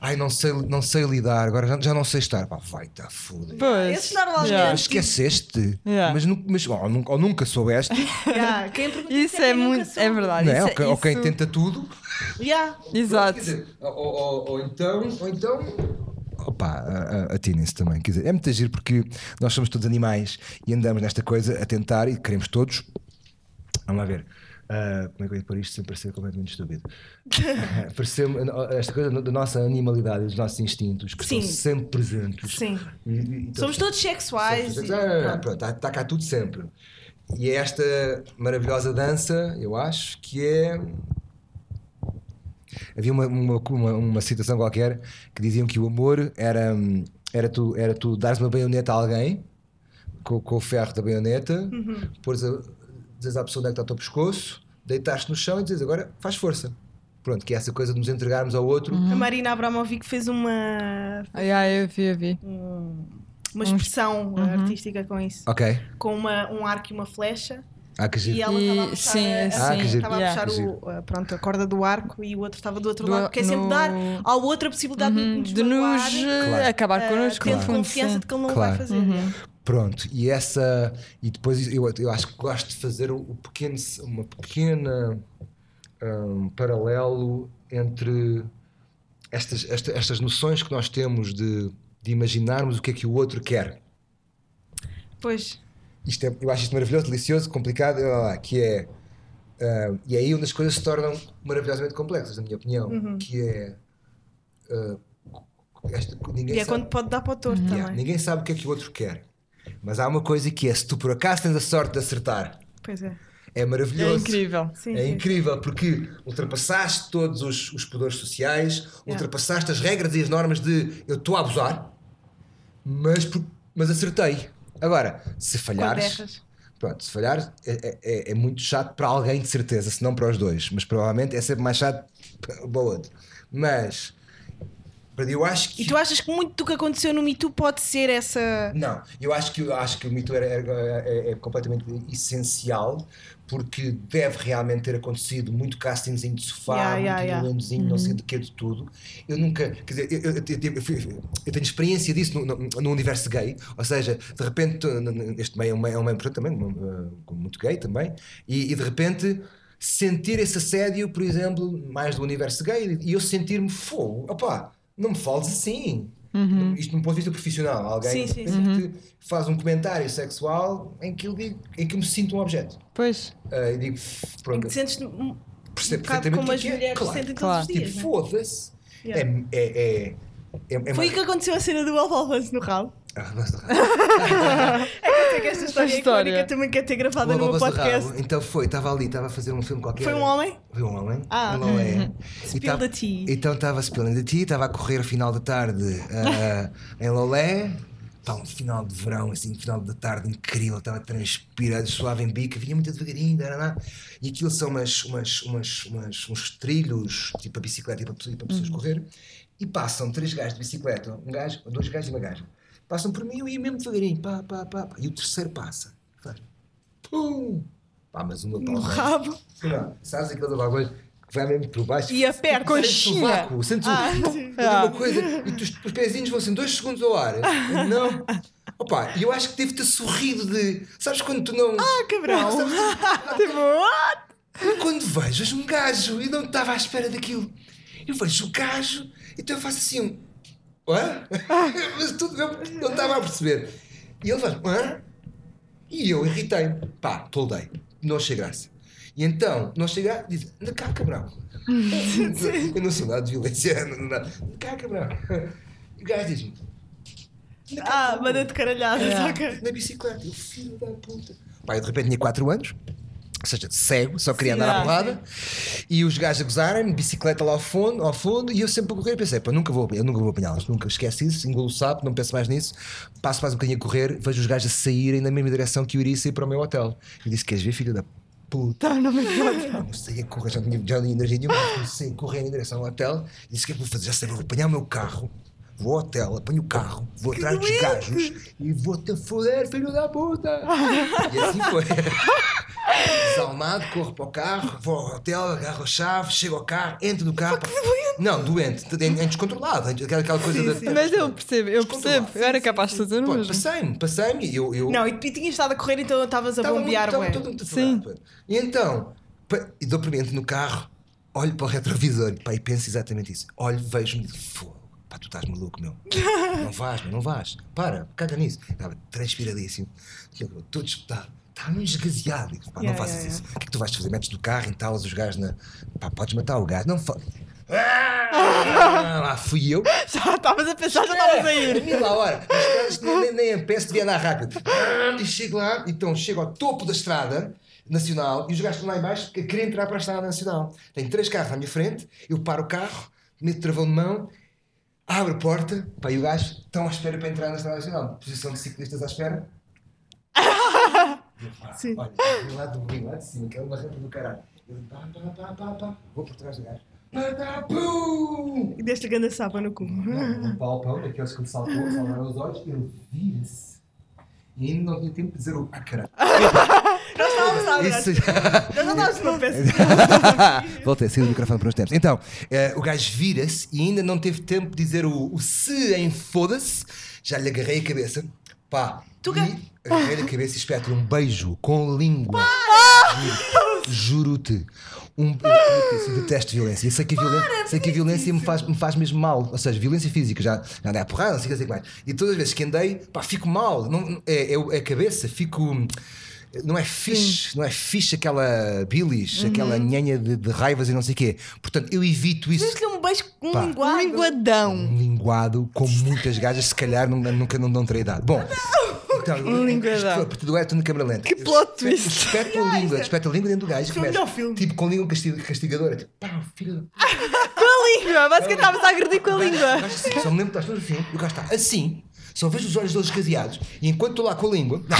ai, não sei, não sei lidar, agora já, já não sei estar. Pá, vai, está foda. Pois. Normalmente- Yeah. Mas esqueceste, Yeah. mas, mas ou, nunca, ou nunca soubeste, Yeah. Isso quem é nunca muito. soube. É verdade. não é? isso ou, quem- ou quem isso- tenta tudo. Yeah. Exato. Quer dizer, ou, ou- ou então, ou então. Opa, atinem-se também. Quer dizer, é muito agir porque nós somos todos animais e andamos nesta coisa a tentar e queremos todos. Vamos lá ver. Ah, como é que eu ia pôr isto sem parecer completamente estúpido? Parecer esta coisa da nossa animalidade, dos nossos instintos que Sim. estão sempre presentes. Sim. E- e- e Somos todos sexuais. Somos e- todos- ah, pronto. pronto, está, está cá tudo sempre. E é esta maravilhosa dança, eu acho, que é. Havia uma, uma, uma, uma citação qualquer que diziam que o amor era, era, tu, era tu dares uma baioneta a alguém com, com o ferro da baioneta, Uhum. pôres a, dizes à pessoa onde é que está o teu pescoço, deitaste no chão e dizes agora faz força. Pronto, que é essa coisa de nos entregarmos ao outro. A Marina Abramovic fez uma, Ai, ai, eu vi, eu vi. uma expressão artística com isso. Ok. Com uma, um arco e uma flecha. Ah, que E giro. ela E- estava a puxar, sim, a, sim, a- Ah, estava a Yeah. puxar Que o, a, pronto, a corda do arco e o outro estava do outro Do- lado, que é sempre no- dar ao outro a possibilidade Uhum, de de nos nos magoar, eh, Claro. acabar eh, connosco. tendo fundo, confiança sim. de que ele não Claro. vai fazer. Pronto, e essa. E depois eu, eu acho que gosto de fazer o, o pequeno, uma pequena um, paralelo entre estas, esta- estas noções que nós temos de, de imaginarmos o que é que o outro quer. Pois, Isto é, eu acho isto maravilhoso, delicioso, complicado, lá, que é. ah, e aí onde as coisas se tornam maravilhosamente complexas, na minha opinião, que é. ah, esta, ninguém e é sabe- quando pode dar para o torto Yeah, também. Ninguém sabe o que é que o outro quer. Mas há uma coisa que é: se tu por acaso tens a sorte de acertar, Pois é. é É maravilhoso. incrível. Sim, É sim. incrível porque ultrapassaste todos os, os poderes sociais, ultrapassaste as regras e as normas de eu estou a abusar, mas, mas acertei. Agora, se falhares, pronto, se falhares é, é- é muito chato para alguém de certeza, se não para os dois, mas provavelmente é sempre mais chato para o outro. Mas eu acho que E tu achas que muito do que aconteceu no Me Too pode ser essa. não, eu acho que, eu acho que o mito era, era- é, é completamente essencial porque deve realmente ter acontecido muito castingzinho de sofá, Yeah, muito yeah, yeah. violãozinho, não sei de que de tudo. Eu nunca, quer dizer, eu, eu- eu- eu tenho experiência disso no, no- no universo gay, ou seja, de repente, este meio é um meio, é um meio portanto, também, uh, muito gay também, e, e de repente sentir esse assédio, por exemplo, mais do universo gay, e eu sentir-me fogo, opá, não me fales assim. Isto num ponto de vista profissional, alguém Sim, sim, repente faz um comentário sexual em que, eu digo, em que eu me sinto um objeto. Pois. Ah, e digo, Em pronto, que te sentes um, um percebo bocado perfeitamente como as que é que é. mulheres Claro. sentem todos Claro. os tipo, dias. né? foda-se. Yeah. É, é, é, é, é Foi o que aconteceu a cena do Alfonso no rabo. Ah, mas- Sei que esta história, é história. icónica também quer ter gravada Uma no meu podcast. Então foi, estava ali, estava a fazer um filme qualquer. Foi um homem? Foi um homem. Ah, um Lolé. E Spill tava- the tea. Então estava spilling the tea, estava a correr final da tarde ah, em Lolé. Pá, um final de verão, assim, um final da tarde incrível, estava transpirado, suave em bica, vinha muito devagarinho, daraná. e aquilo são umas, umas, umas, umas- uns trilhos, tipo a bicicleta, para pessoas, para pessoas correr, e passam três gajos de bicicleta, um gajo, dois gajos e uma gaja. Passam por mim, eu ia mesmo devagarinho, pá, pá, pá, pá. e o terceiro passa, faz, pum, pá, mas pau No vai- rabo. não, sabes aqueles bagulhos que vai mesmo por baixo? E aperta. Sentes o Conchinha. vácuo, sentes o- Ah, pum, sim. fazer uma coisa e tu- os pezinhos vão assim dois segundos ao ar. Não. Opa, e eu acho que devo ter sorrido de. Sabes quando tu não. Ah, cabrão. Tipo, what? Quando vejo, vejo um gajo e não estava à espera daquilo. Eu vejo o gajo, então eu faço assim um. Hã? Mas tudo eu não estava a perceber. E ele faz. Hã? E eu irritei-me. Pá, toldei. Não achei graça. E então, não achei graça. Diz: anda cá, cabrão. eu não sou nada de violência. Não, não, anda cá, cabrão. E o gajo diz-me: Ah, manda de caralhadas, Yeah. ok. na bicicleta. Eu, filho da puta. Pá, eu de repente tinha 4 anos, ou seja, cego, só queria Sim, andar à porrada. E os gajos a gozarem, bicicleta lá ao fundo, ao fundo, e eu sempre a correr. Pensei, pá, nunca vou, eu nunca vou apanhá-los, nunca esquece isso, engulo o sapo, não penso mais nisso. Passo mais um bocadinho a correr, vejo os gajos a saírem na mesma direção que eu iria sair para o meu hotel. E disse: Queres ver, filho da puta? Tá, não me Não sei a correr, já não tinha, já não tinha energia nenhuma, comecei a correr em direção ao hotel e disse: O que é que vou fazer? Já sei, vou apanhar o meu carro, vou ao hotel, apanho o carro, vou atrás dos gajos e vou-te foder, filho da puta! E assim foi. Desalmado, corro para o carro, vou ao hotel, agarro a chave, chego ao carro, entro no carro. Não, doente, em, em descontrolado, aquela, coisa da. Mas eu percebo, eu percebo. Eu era capaz de fazer mesmo. Passei-me, passei-me e eu. eu Não, e, e tinhas estado a correr, então estavas a bombear, muito, Sim. E então, e dou por mim entro no carro, olho para o retrovisor pá, e penso exatamente isso. Olho, vejo-me e fogo, pá, tu estás maluco, meu. Não vais, meu, não vais. Para, caga nisso. Estava transpiradíssimo, todo espetado. Estava esgaseado. Pá, Yeah, não faças yeah, isso. O que é que tu vais fazer? Metes do carro, entalas os gajos na. Pá, podes matar o gajo. Não fa... Ah, lá fui eu. Já estavas a pensar, já estavas a ir. Mil a hora. Estradas nem, nem, nem a se devia andar rápido. Ah, E chego lá, então chego ao topo da estrada nacional e os gajos estão lá em baixo que querem entrar para a estrada nacional. Tenho três carros à minha frente, eu paro o carro, meto travão de mão, abro a porta, pá, e o gajo estão à espera para entrar na estrada nacional. Posição de ciclistas à espera. Eu, pá, Sim. Olha, vim lá do vim lá de cima, que é uma rampa do caralho. Eu, pá, pá, pá, pá, pá, vou por trás do gajo. E deste grande sapa no cu. um palpão, daqueles que me saltou, salvaram os olhos, ele vira-se. E ainda não tinha tempo de dizer o. Ah, caralho. Estávamos a Isso Nós não estávamos numa peça. Voltei a sair do microfone por uns tempos. Então, eh, o gajo vira-se e ainda não teve tempo de dizer o, o se em foda-se. Já lhe agarrei a cabeça. Pá. Tu e ga- agarrei-lhe a cabeça e espeto-lhe um beijo com língua. Juro- Juro-te. Um, eu, eu, eu detesto violência. Eu sei que a violência, sei que a violência me, faz, me faz mesmo mal. Ou seja, violência física. Já, já andei a porrada, não sei o que que mais. E todas as vezes que andei, pá, fico mal. Não- é, é, é a cabeça, fico. Não é fixe, não é fixe aquela bilis, aquela nhanha de, de raivas e não sei o quê. Portanto, eu evito isso. Deste-lhe um beijo com um linguado. Linguadão. Um linguado com muitas gajas, se calhar não- nunca não, não terei dado. Bom, então, Um linguadão. isto- a partir do é tudo câmera lenta. Que plot twist. Espeto a língua, espeto a língua dentro do gajo. começa, melhor filme. Tipo com língua casti- castigadora. Tipo, pá, filho Com a língua. Basicamente estavas a agredir com a língua. assim, só me lembro que estás todo assim, e o gajo está assim, só vejo os olhos deles escaseados, e enquanto estou lá com a língua. Não.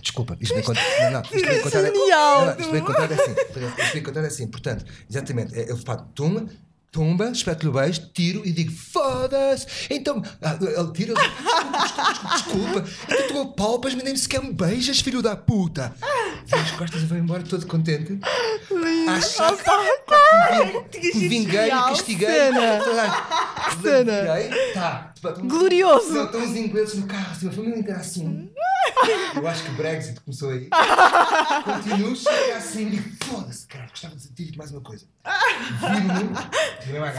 Desculpa, isto bem contado. Não, não, isto bem contado é, não, não, isto bem contado é assim. Isto bem contado é assim. Portanto, exatamente, é, eu faço tumba, tumba, espeto-lhe o beijo, tiro e digo foda-se. Então, ah, ele tira, desculpa, desculpa, desculpa. Então tu apalpas-me nem sequer me beijas, filho da puta. As costas e vai embora todo contente. Acha que Tinha me vinguei, castiguei. Cena. Tá. Glorioso. Não, estão os ingleses no carro, assim, a família inteira assim. Eu acho que o Brexit começou aí. Continuo, chega assim e digo: foda-se, cara, gostava de dizer mais uma coisa. Viro-me.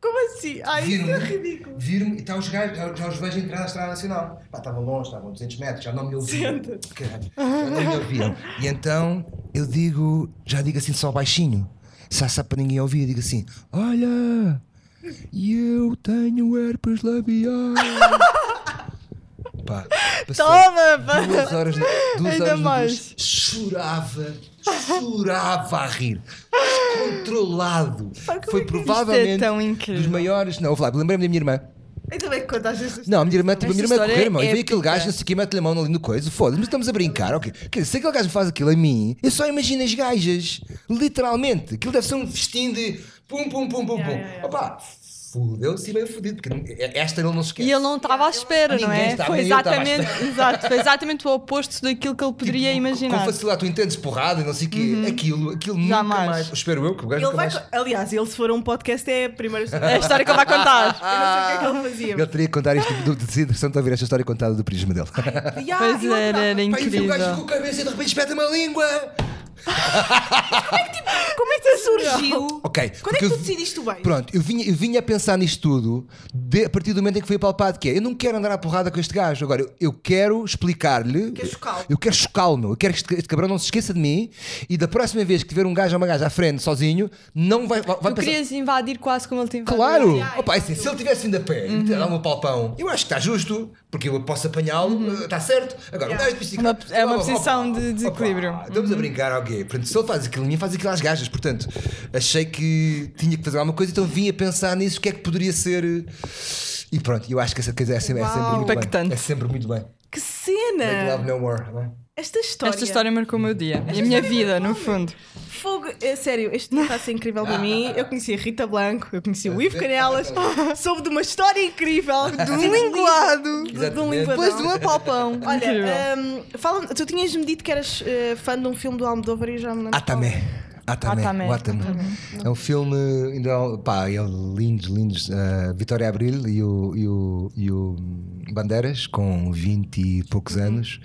Como assim? Ai, isso é ridículo. viro-me e está os gajos, já, já os vejo entrar na Estrada Nacional. Pá, estavam longe, estavam a 200 metros, já não me ouviam. Caralho, já não me ouviam. E então eu digo, já digo assim só baixinho, se há para ninguém ouvir, eu digo assim: Olha, eu tenho herpes labial. Pá, Toma, pá. Duas horas, duas Ainda horas mais. chorava, chorava a rir, descontrolado. Foi provavelmente tão incrível. dos maiores. Não, lá, lembrei-me da minha irmã. Ainda bem que contaste estas Não, a minha irmã, tipo, a minha irmã a correr, irmão, é e veio aquele gajo, não sei o que, mete-lhe a mão ali no coisa, foda-se, mas estamos a brincar, ok? Quer dizer, se aquele gajo me faz aquilo a mim, eu só imagino as gajas, literalmente. Aquilo deve ser um festim de pum, pum, pum, pum, Yeah, pum. yeah, yeah. Opa, fudeu-se e bem fudido, porque não- esta ele não se esquece. E ele não estava à espera, não é? estava, Foi exatamente, exato, foi exatamente o oposto daquilo que ele poderia Tipo, imaginar. Com facilidade, tu entendes porrada e não sei o quê. Aquilo, aquilo nunca Jamais. mais. Espero eu que o gajo Ele vai, mais. aliás, ele se for um podcast é a primeira história. É a história que ele vai contar. Eu não sei o que é que ele fazia. Ele teria que contar isto, do, de ser interessante ouvir esta história contada do prisma dele. Ya, Pois eu era, adorava. era Pá, e o gajo incrível. com a cabeça e de repente espeta uma língua. Como é que surgiu? Ok. Quando é que eu- tu decidiste o bem? Pronto, eu vinha, eu vinha a pensar nisto tudo de- a partir do momento em que foi apalpado que é, eu não quero andar à porrada com este gajo. Agora, eu, eu quero explicar-lhe. Quer chocá-lo. Eu quero chocá-lo, meu. Eu quero que este, este cabrão não se esqueça de mim e da próxima vez que tiver um gajo ou uma gaja à frente sozinho, não vai, vai Tu pensar. querias invadir quase como ele te invadiu. Claro! Ai, ai, Opa, assim, se ele tivesse vindo a pé e ter dado um palpão, eu acho que está justo, porque eu posso apanhá-lo, está certo. Agora, um gajo de bicicleta. Uma- é uma posição opa, de desequilíbrio. opa, Estamos a brincar gay. Portanto, se ele faz aquilo a mim, faz aquilo às gajas. Portanto, achei que tinha que fazer alguma coisa, então vim a pensar nisso, o que é que poderia ser. E pronto, eu acho que essa coisa é sempre, é sempre muito bem. Impactante. É sempre muito bem. Que Make cena! love no more. não é? Esta história. Esta história marcou o meu dia e a minha vida, no fundo. Fogo, é sério, este dia está a ser incrível para mim. Eu conheci a Rita Blanco, eu conheci o Ivo Canelas, soube de uma história incrível de um linguado, de, de um linguadão. Depois de um apalpão. Olha, hum, fala, tu tinhas-me dito que eras eh, fã de um filme do Almodóvar e já me lembro. Atame. Atame. Atame. o Atame. É um filme, ainda, pá, é lindos, lindos. uh, Vitória Abril e o, e, o, e o Bandeiras, com 20 e poucos anos.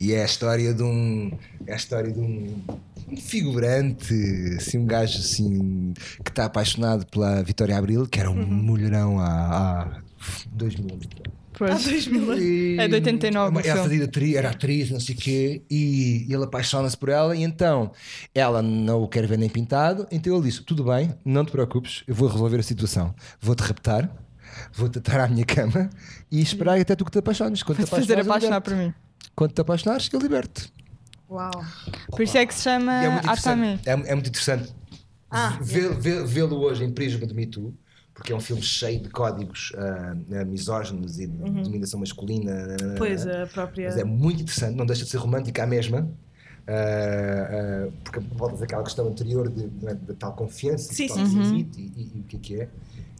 E é a história de um. É a história de um. figurante, assim, um gajo assim que está apaixonado pela Vitória Abril, que era um mulherão há, há 2000 anos. Há Pois. dois mil anos. E- É de 89 o Ela fazia atriz, era atriz, não sei o quê, e ele apaixona-se por ela, e então ela não o quer ver nem pintado, então ele disse: Tudo bem, não te preocupes, eu vou resolver a situação. Vou-te raptar, vou-te atar à minha cama e esperar até tu que te apaixones. Quando te Vou-te fazer apaixonares, eu apaixonar por mim. Quando te apaixonares, eu liberto. Uau. Por isso é que se chama E é muito interessante. É, é muito interessante Ah, vê- vê- vê-lo hoje em Prisma de Me Too, porque é um filme cheio de códigos ah, ah, misóginos e de dominação masculina. Uhum. Pois, a própria. Mas é muito interessante, não deixa de ser romântica à mesma. ah, ah, porque voltas àquela questão anterior de, não é, da tal confiança Sim, tal limite e, e- e o que é que é.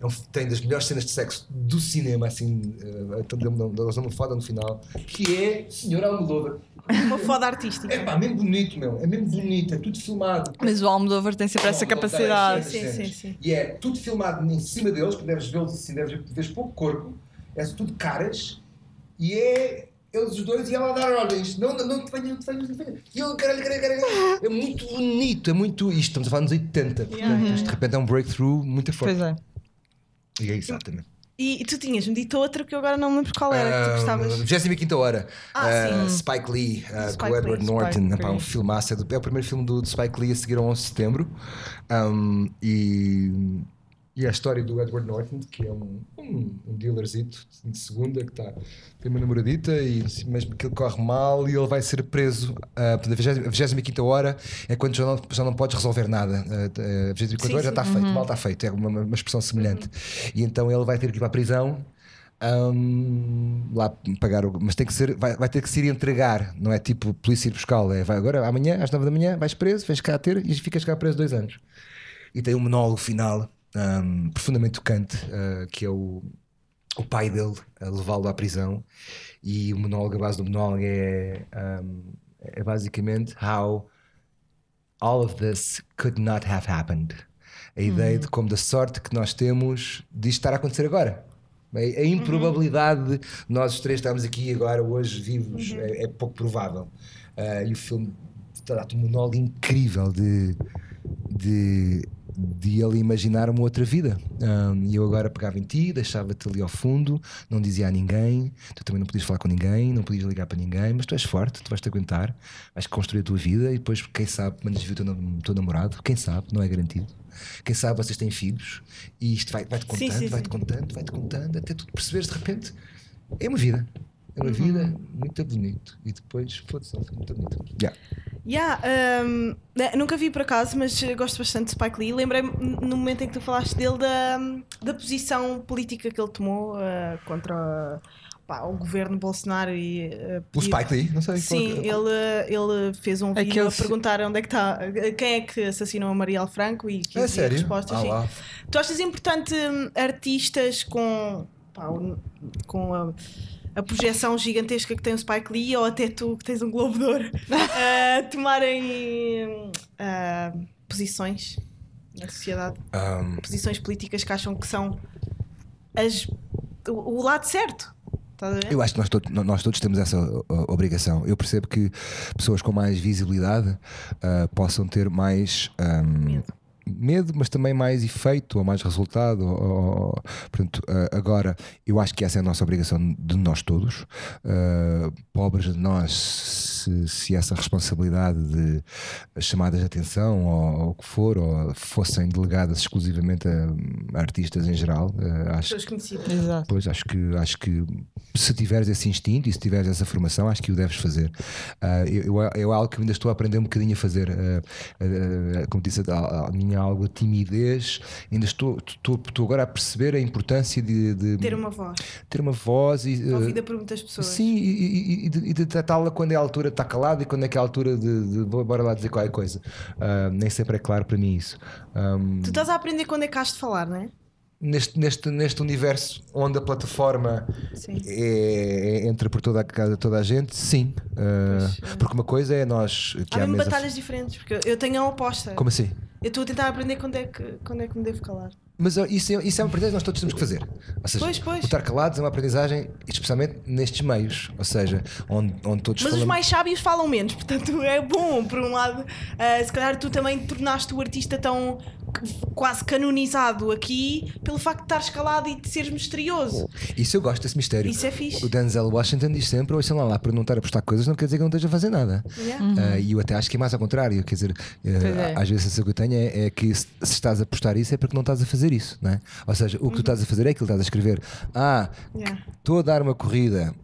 É um- tem das melhores cenas de sexo do cinema, assim, uh, então deu-me uma foda no final, que é Senhor Almodóvar. Uma foda artística. É pá, mesmo bonito, meu, é mesmo bonito, é tudo filmado. Mas o Almodóvar tem sempre essa capacidade. Sim, sim, sim. E é tudo filmado em cima deles, que deves vê-los assim, deves vês pouco corpo, é tudo caras, e é eles os dois e ela a dar ordens. Não, não, não te venhas, não te venhas, não te venhas. E ele, caralho, caralho, caralho. É muito bonito, é muito. Isto estamos a falar nos 80, portanto, Yeah, yeah, isto de repente é um breakthrough muito forte. Pois é. E é exatamente. E, e tu tinhas-me dito outra que eu agora não me lembro qual era, que tu gostavas. 25 hora. Ah, Uh, sim. Spike Lee, uh, Spike com Edward Lee. Norton. Spike Epá, um Lee. filmaço. É, do- é o primeiro filme do, do Spike Lee a seguir ao 11 de setembro. Um, e, e a história do Edward Norton, que é um, um, um dealerzito de segunda, que tá, tem uma namoradita, e mesmo que ele corre mal, e ele vai ser preso. Uh, a 25 hora é quando já não, já não podes resolver nada. Uh, a 25 Sim, hora já sim. está feito, mal está feito. É uma, uma expressão semelhante. E então ele vai ter que ir para a prisão. Um, lá pagar o, mas tem que ser vai, vai ter que se ir entregar não é tipo polícia ir buscá-lo é, vai agora amanhã às 9 da manhã vais preso vens cá ter e ficas cá preso dois anos e tem um monólogo final um, profundamente tocante uh, que é o, o pai dele a levá-lo à prisão. E o monólogo a base do monólogo é, um, é basicamente how all of this could not have happened. A ideia de como da sorte que nós temos de isto estar a acontecer agora. A, a improbabilidade de nós os três estarmos aqui agora, hoje, vivos, é, é pouco provável. Ah, e o filme dá-te um monólogo incrível de, de, de ele imaginar uma outra vida. Ah, E eu agora pegava em ti, deixava-te ali ao fundo, não dizia a ninguém, tu também não podias falar com ninguém, não podias ligar para ninguém, mas tu és forte, tu vais te aguentar, vais construir a tua vida e depois, quem sabe, mandas vir o teu, teu namorado, quem sabe, não é garantido. Quem sabe vocês têm filhos e isto vai- vai-te Sim, contando, vai-te contando, vai-te contando, até tu perceberes de repente. É uma vida. É uma vida muito bonito. E depois, foda-se, é um filme muito bonito. Yeah. Yeah, um, né, nunca vi por acaso, mas gosto bastante de Spike Lee. Lembrei-me no momento em que tu falaste dele da, da posição política que ele tomou eh, contra pá, o governo Bolsonaro e eh, O Spike Lee, não sei. Sim, qual- ele, ele fez um vídeo Aquele a perguntar onde é que está, quem é que assassinou a Marielle Franco e que É sério? respostas. Ah. Tu achas importante hum, artistas com, pá, com a, a projeção gigantesca que tem o Spike Lee ou até tu que tens um Globo de Ouro a tomarem ah, posições na sociedade, Um, posições políticas que acham que são as, o, o lado certo? Estás a ver? Eu acho que nós todos, nós todos temos essa uh, obrigação. Eu percebo que pessoas com mais visibilidade uh, possam ter mais. um, medo, mas também mais efeito ou mais resultado. ou- ou- portanto, uh, agora eu acho que essa é a nossa obrigação de nós todos. Uh, pobres de nós, se, se essa responsabilidade de chamadas de atenção ou, o que for, ou fossem delegadas exclusivamente a, a artistas em geral, uh, acho Pessoas conhecidas. Exato. Pois acho que acho que se tiveres esse instinto e se tiveres essa formação, acho que o deves fazer. Ah, eu, eu, eu é algo que ainda estou a aprender um bocadinho a fazer. Ah, como disse, a, a minha algo timidez, ainda estou, estou, estou agora a perceber a importância de, de Ter uma voz. ter uma voz e ah, Ouvida por muitas pessoas. Sim, e, e- e de, de tratá-la quando é a altura de estar calado e quando é que é a altura de, de bora lá dizer qualquer coisa. Ah, nem sempre é claro para mim isso. Ahm, Tu estás a aprender quando é que has de falar, não é? neste, neste, neste universo onde a plataforma é, é- entra por toda a casa, toda a gente, sim. Uh, porque uma coisa é nós que Há há mesmo batalhas diferentes, porque eu tenho a oposta. Como assim? Eu estou a tentar aprender quando é que, quando é que me devo calar. Mas uh, isso é, isso é uma aprendizagem que nós todos temos que fazer. Ou seja, Pois, pois. estar calados é uma aprendizagem, especialmente nestes meios, ou seja, onde, onde todos Mas os mais sábios falam menos, portanto é bom, por um lado. ah, se calhar tu também te tornaste o artista tão quase canonizado aqui pelo facto de estares calado e de seres misterioso. Isso eu gosto desse mistério. Isso é fixe. O Denzel Washington diz sempre: ouçam lá, lá para não estar a postar coisas, não quer dizer que não esteja a fazer nada. Yeah. Uh, e eu até acho que é mais ao contrário. Quer dizer, uh, é. às vezes a sensação que eu tenho é, é que se, se estás a postar isso é porque não estás a fazer isso, não é? Ou seja, o que tu estás a fazer é aquilo que estás a escrever. Ah, Yeah. estou a dar uma corrida.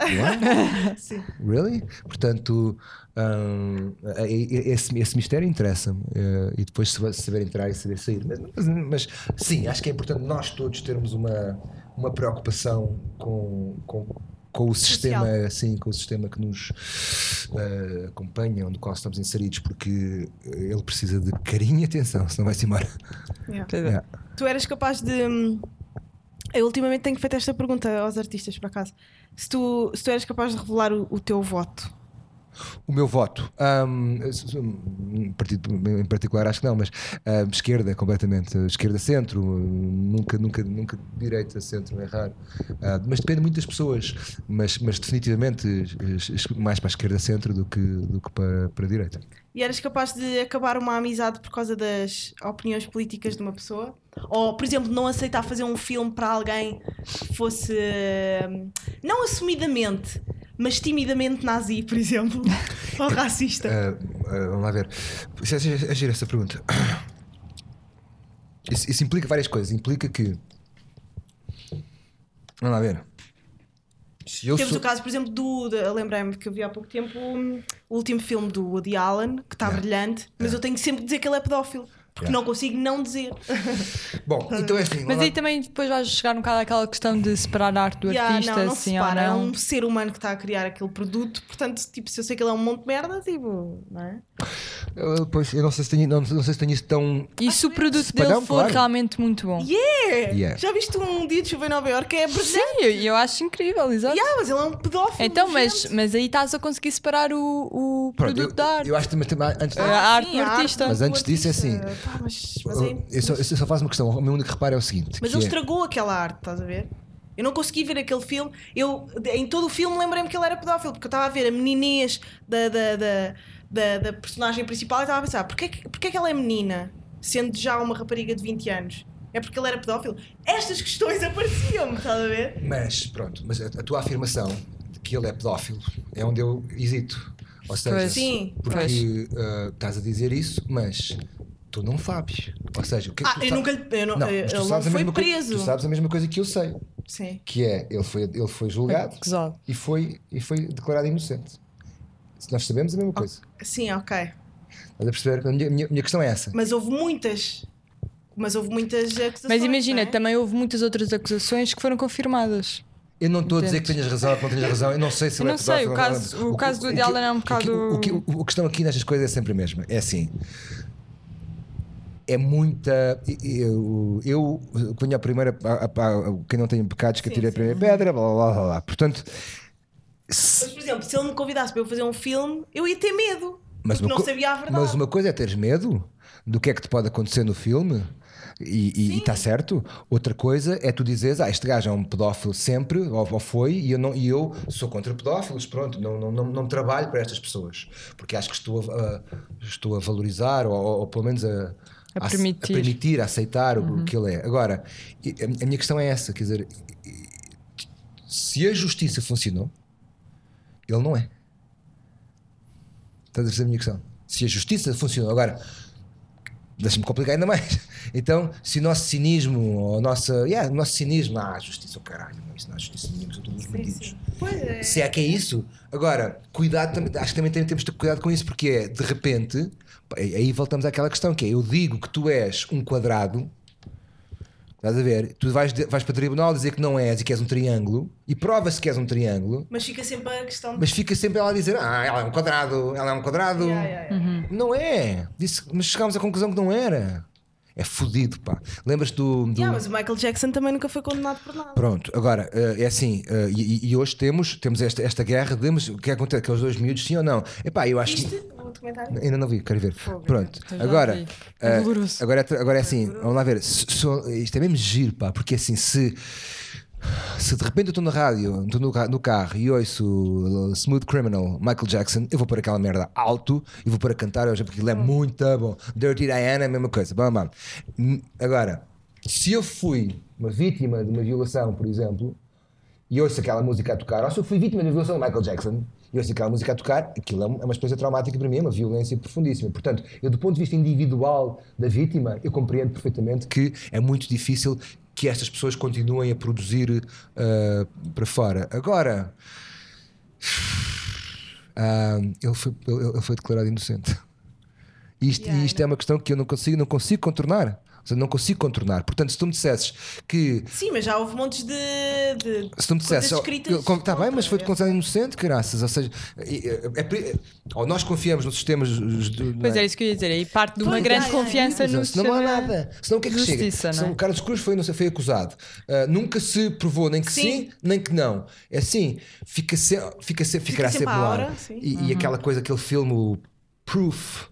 What? Sim. Really? Portanto, hum, é- é- esse, esse mistério interessa-me. eh, e depois se- saber entrar e saber sair. Mas, mas- mas, sim, acho que é importante nós todos termos uma, uma preocupação com. com com o sistema, sim, com o sistema que nos eh, acompanha, onde qual estamos inseridos, porque ele precisa de carinho e atenção, senão vai-se embora. Yeah. É. Yeah. Tu eras capaz de. hum, Eu ultimamente tenho feito esta pergunta aos artistas, por acaso. Se tu, se tu eras capaz de revelar o, o teu voto. O meu voto, um partido em particular acho que não, mas hum, esquerda completamente, esquerda-centro, nunca, nunca, nunca direita, centro, é raro. Ah, mas depende muito das pessoas, mas, mas definitivamente mais para a esquerda-centro do que, do que para, para a direita. E eras capaz de acabar uma amizade por causa das opiniões políticas de uma pessoa? Ou, por exemplo, não aceitar fazer um filme para alguém que fosse. hum, não assumidamente, mas timidamente nazi, por exemplo? Ou racista? Ah, ah, vamos lá ver. Isso é, é, é gira essa pergunta. Isso, isso implica várias coisas. Implica que. Vamos lá ver. Se eu Temos sou- o caso, por exemplo, do. de- Lembrei-me que eu vi há pouco tempo hum, o último filme do Woody Allen, que está brilhante, mas eu tenho que sempre dizer que ele é pedófilo. Porque Yeah. não consigo não dizer. Bom, então é assim. Mas lá- aí também depois vais chegar um bocado àquela questão de separar a arte do Yeah, artista, não, não assim ou separa. É não. um ser humano que está a criar aquele produto, portanto, tipo, se eu sei que ele é um monte de merda, tipo, não é? Eu, pois, eu não sei se tenho, não, não sei se tenho isso tão. E se o produto Separão, dele for claro. realmente muito bom? Yeah! Yeah. Já viste um dia de chuva em Nova Iorque? É brilhante. Sim, eu, eu acho incrível, exato. Yeah, mas ele é um pedófilo. Então, mas, mas aí estás a conseguir separar o, o Pronto, produto eu, da arte. eu acho que mas também antes de- a arte Sim, do artista. Mas antes disso é assim. Pá, mas, mas, é- eu, só, eu só faço uma questão. O meu único reparo é o seguinte: mas ele é- estragou aquela arte, estás a ver? Eu não consegui ver aquele filme. Eu, em todo o filme, lembrei-me que ele era pedófilo, porque eu estava a ver a meninez da, da, da, da, da personagem principal e estava a pensar: porquê, porquê que ela é menina, sendo já uma rapariga de 20 anos? É porque ele era pedófilo? Estas questões apareciam-me, estás a ver? Mas pronto, mas a, a tua afirmação de que ele é pedófilo é onde eu hesito. Ou seja, Pois. Sim. porque ah, estás a dizer isso, mas tu não sabes. Ou seja, o que é que Ah, tu eu sa- nunca lhe. Eu não, Não, ele não sabes a foi mesma coisa- preso. tu sabes a mesma coisa que eu sei, Sim. que é ele foi, ele foi julgado e foi, e foi declarado inocente. Nós sabemos a mesma coisa. Sim, ok. Estás a perceber? A minha, minha, minha questão é essa. Mas houve muitas. Mas houve muitas acusações. Mas imagina, não é? também houve muitas outras acusações que foram confirmadas. Eu não estou a dizer que tenhas razão ou que não tenhas razão. Eu não sei se Eu ele é não sei, pedófilo o caso- o que- caso do Allen é um o o que- bocado- O, que- o- a questão aqui nestas coisas é sempre a mesma. É assim. É muita. Eu, eu ponho a primeira. a- a- a- quem não tem pecados que Sim, atire a primeira pedra, blá blá blá. blá. Portanto, Mas, por exemplo, se ele me convidasse para eu fazer um filme, eu ia ter medo. Mas porque uma não sabia a verdade. Mas uma coisa é teres medo do que é que te pode acontecer no filme e está certo. Outra coisa é tu dizeres, ah, este gajo é um pedófilo sempre, ou, ou foi, e eu, não, e eu sou contra pedófilos, pronto, não, não, não, não trabalho para estas pessoas, porque acho que estou a, a- estou a valorizar, ou, ou- ou pelo menos a, A a- permitir. a permitir, a aceitar o que ele é. Agora, a, a minha questão é essa, quer dizer, se a justiça funcionou, ele não é. Estás a perceber a minha questão? Se a justiça funcionou, agora deixa-me complicar ainda mais. Então, se o nosso cinismo, ou a nossa. Yeah, o nosso cinismo, ah, justiça, o caralho, não, isso não é justiça nenhuma, são todos bandidos. Pois é. Se é que é isso, agora, cuidado também, acho que também tem- temos de ter cuidado com isso, porque é de repente, aí voltamos àquela questão que é: eu digo que tu és um quadrado, estás a ver? Tu vais, de- vais para o tribunal dizer que não és e que és um triângulo, e prova-se que és um triângulo, Mas fica sempre a questão de. mas fica sempre ela a dizer: Ah, ela é um quadrado, ela é um quadrado. Yeah, yeah, yeah. Não é. Disse, mas chegámos à conclusão que não era. É fodido, pá. Lembras do. do... Yeah, mas o Michael Jackson também nunca foi condenado por nada. Pronto, agora é assim, eh, e, e hoje temos, temos esta, esta guerra de mas o que acontece? Aqueles dois miúdos, sim ou não? Epá, eu acho Viste que. O documentário? Ainda não vi, quero ver. Pronto, Eu já agora, vi. eh, É doloroso. agora, é, agora é assim, vamos lá ver. se- se- isto é mesmo giro, pá, porque assim, se. Se de repente eu estou na rádio, estou no, no carro e ouço uh, Smooth Criminal, Michael Jackson, eu vou pôr aquela merda alto e vou pôr a cantar hoje porque aquilo é muito bom. Dirty Diana, a mesma coisa. Bam. Hum, Agora, se eu fui uma vítima de uma violação, por exemplo, e ouço aquela música a tocar, ou se eu fui vítima de uma violação do Michael Jackson e ouço aquela música a tocar, aquilo é uma experiência traumática para mim, é uma violência profundíssima. Portanto, eu, do ponto de vista individual da vítima, eu compreendo perfeitamente que é muito difícil que estas pessoas continuem a produzir ah, para fora. Agora, ah, ele, foi, ele, ele foi declarado inocente. Isto, Yeah, e isto é uma questão que eu não consigo, não consigo contornar. Ou seja, não consigo contornar. Portanto, se tu me dissesses que Sim, mas já houve montes de. de se tu me dissesses, está bem, mas foi contra, declarado inocente, graças. Ou seja, é, é, é, ou nós confiamos nos sistemas. do- Pois é isso que eu ia dizer. Aí parte de uma Pois, grande é, é, é. confiança no Senão não há sistema nada. Senão o que é que de chega? justiça, Senão é? o Carlos Cruz foi, não sei, foi acusado. Ah, nunca se provou nem que sim. Sim. nem que não. É assim, fica se, fica se, ficará sempre sempre a lá. E, e aquela coisa, aquele filme, o Proof.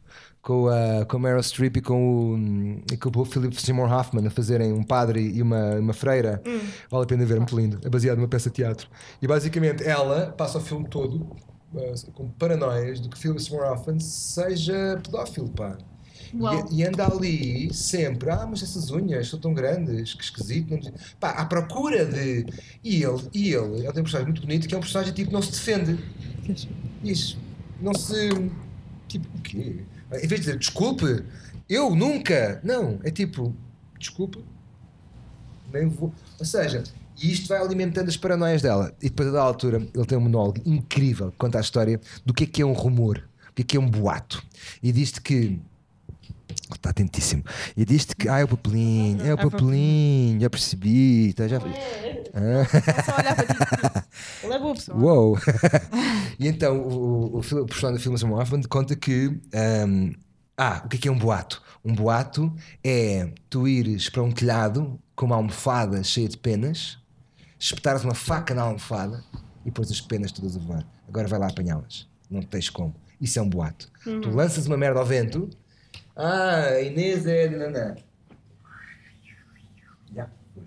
Com a, com a Meryl Streep e com o, e com o Philip Seymour Hoffman a fazerem um padre e uma, uma freira, Hum. vale a pena ver, muito lindo. É baseado numa peça de teatro. E basicamente ela passa o filme todo ah, com paranoias de que Philip Seymour Hoffman seja pedófilo, pá. E, e anda ali sempre, ah, mas essas unhas são tão grandes, que esquisito. Não... Pá, à procura de. E ele, e ele, ele tem um personagem muito bonito que é um personagem tipo não se defende. Diz, não se. Tipo, o quê? Em vez de dizer desculpe, eu nunca. Não, é tipo, desculpe, nem vou. Ou seja, e isto vai alimentando as paranoias dela. E depois, a da altura, ele tem um monólogo incrível que conta a história do que é que é um rumor, o que é que é um boato. E diz-te que. Está atentíssimo. E diz-te que. Ah, é o papelinho, é o papelinho, já percebi. Tá, já... Só olhar para ti. Leva o pessoal. Uou! e então o, o, o personagem do filme Sam Hoffman conta que. ahm, ah, o que é que é um boato? Um boato é tu ires para um telhado com uma almofada cheia de penas, espetares uma faca na almofada e pôs as penas todas a voar. Agora vai lá apanhá-las. Não tens como. Isso é um boato. Tu lanças uma merda ao vento. Ah, Inês é. de nanã. Já, foi.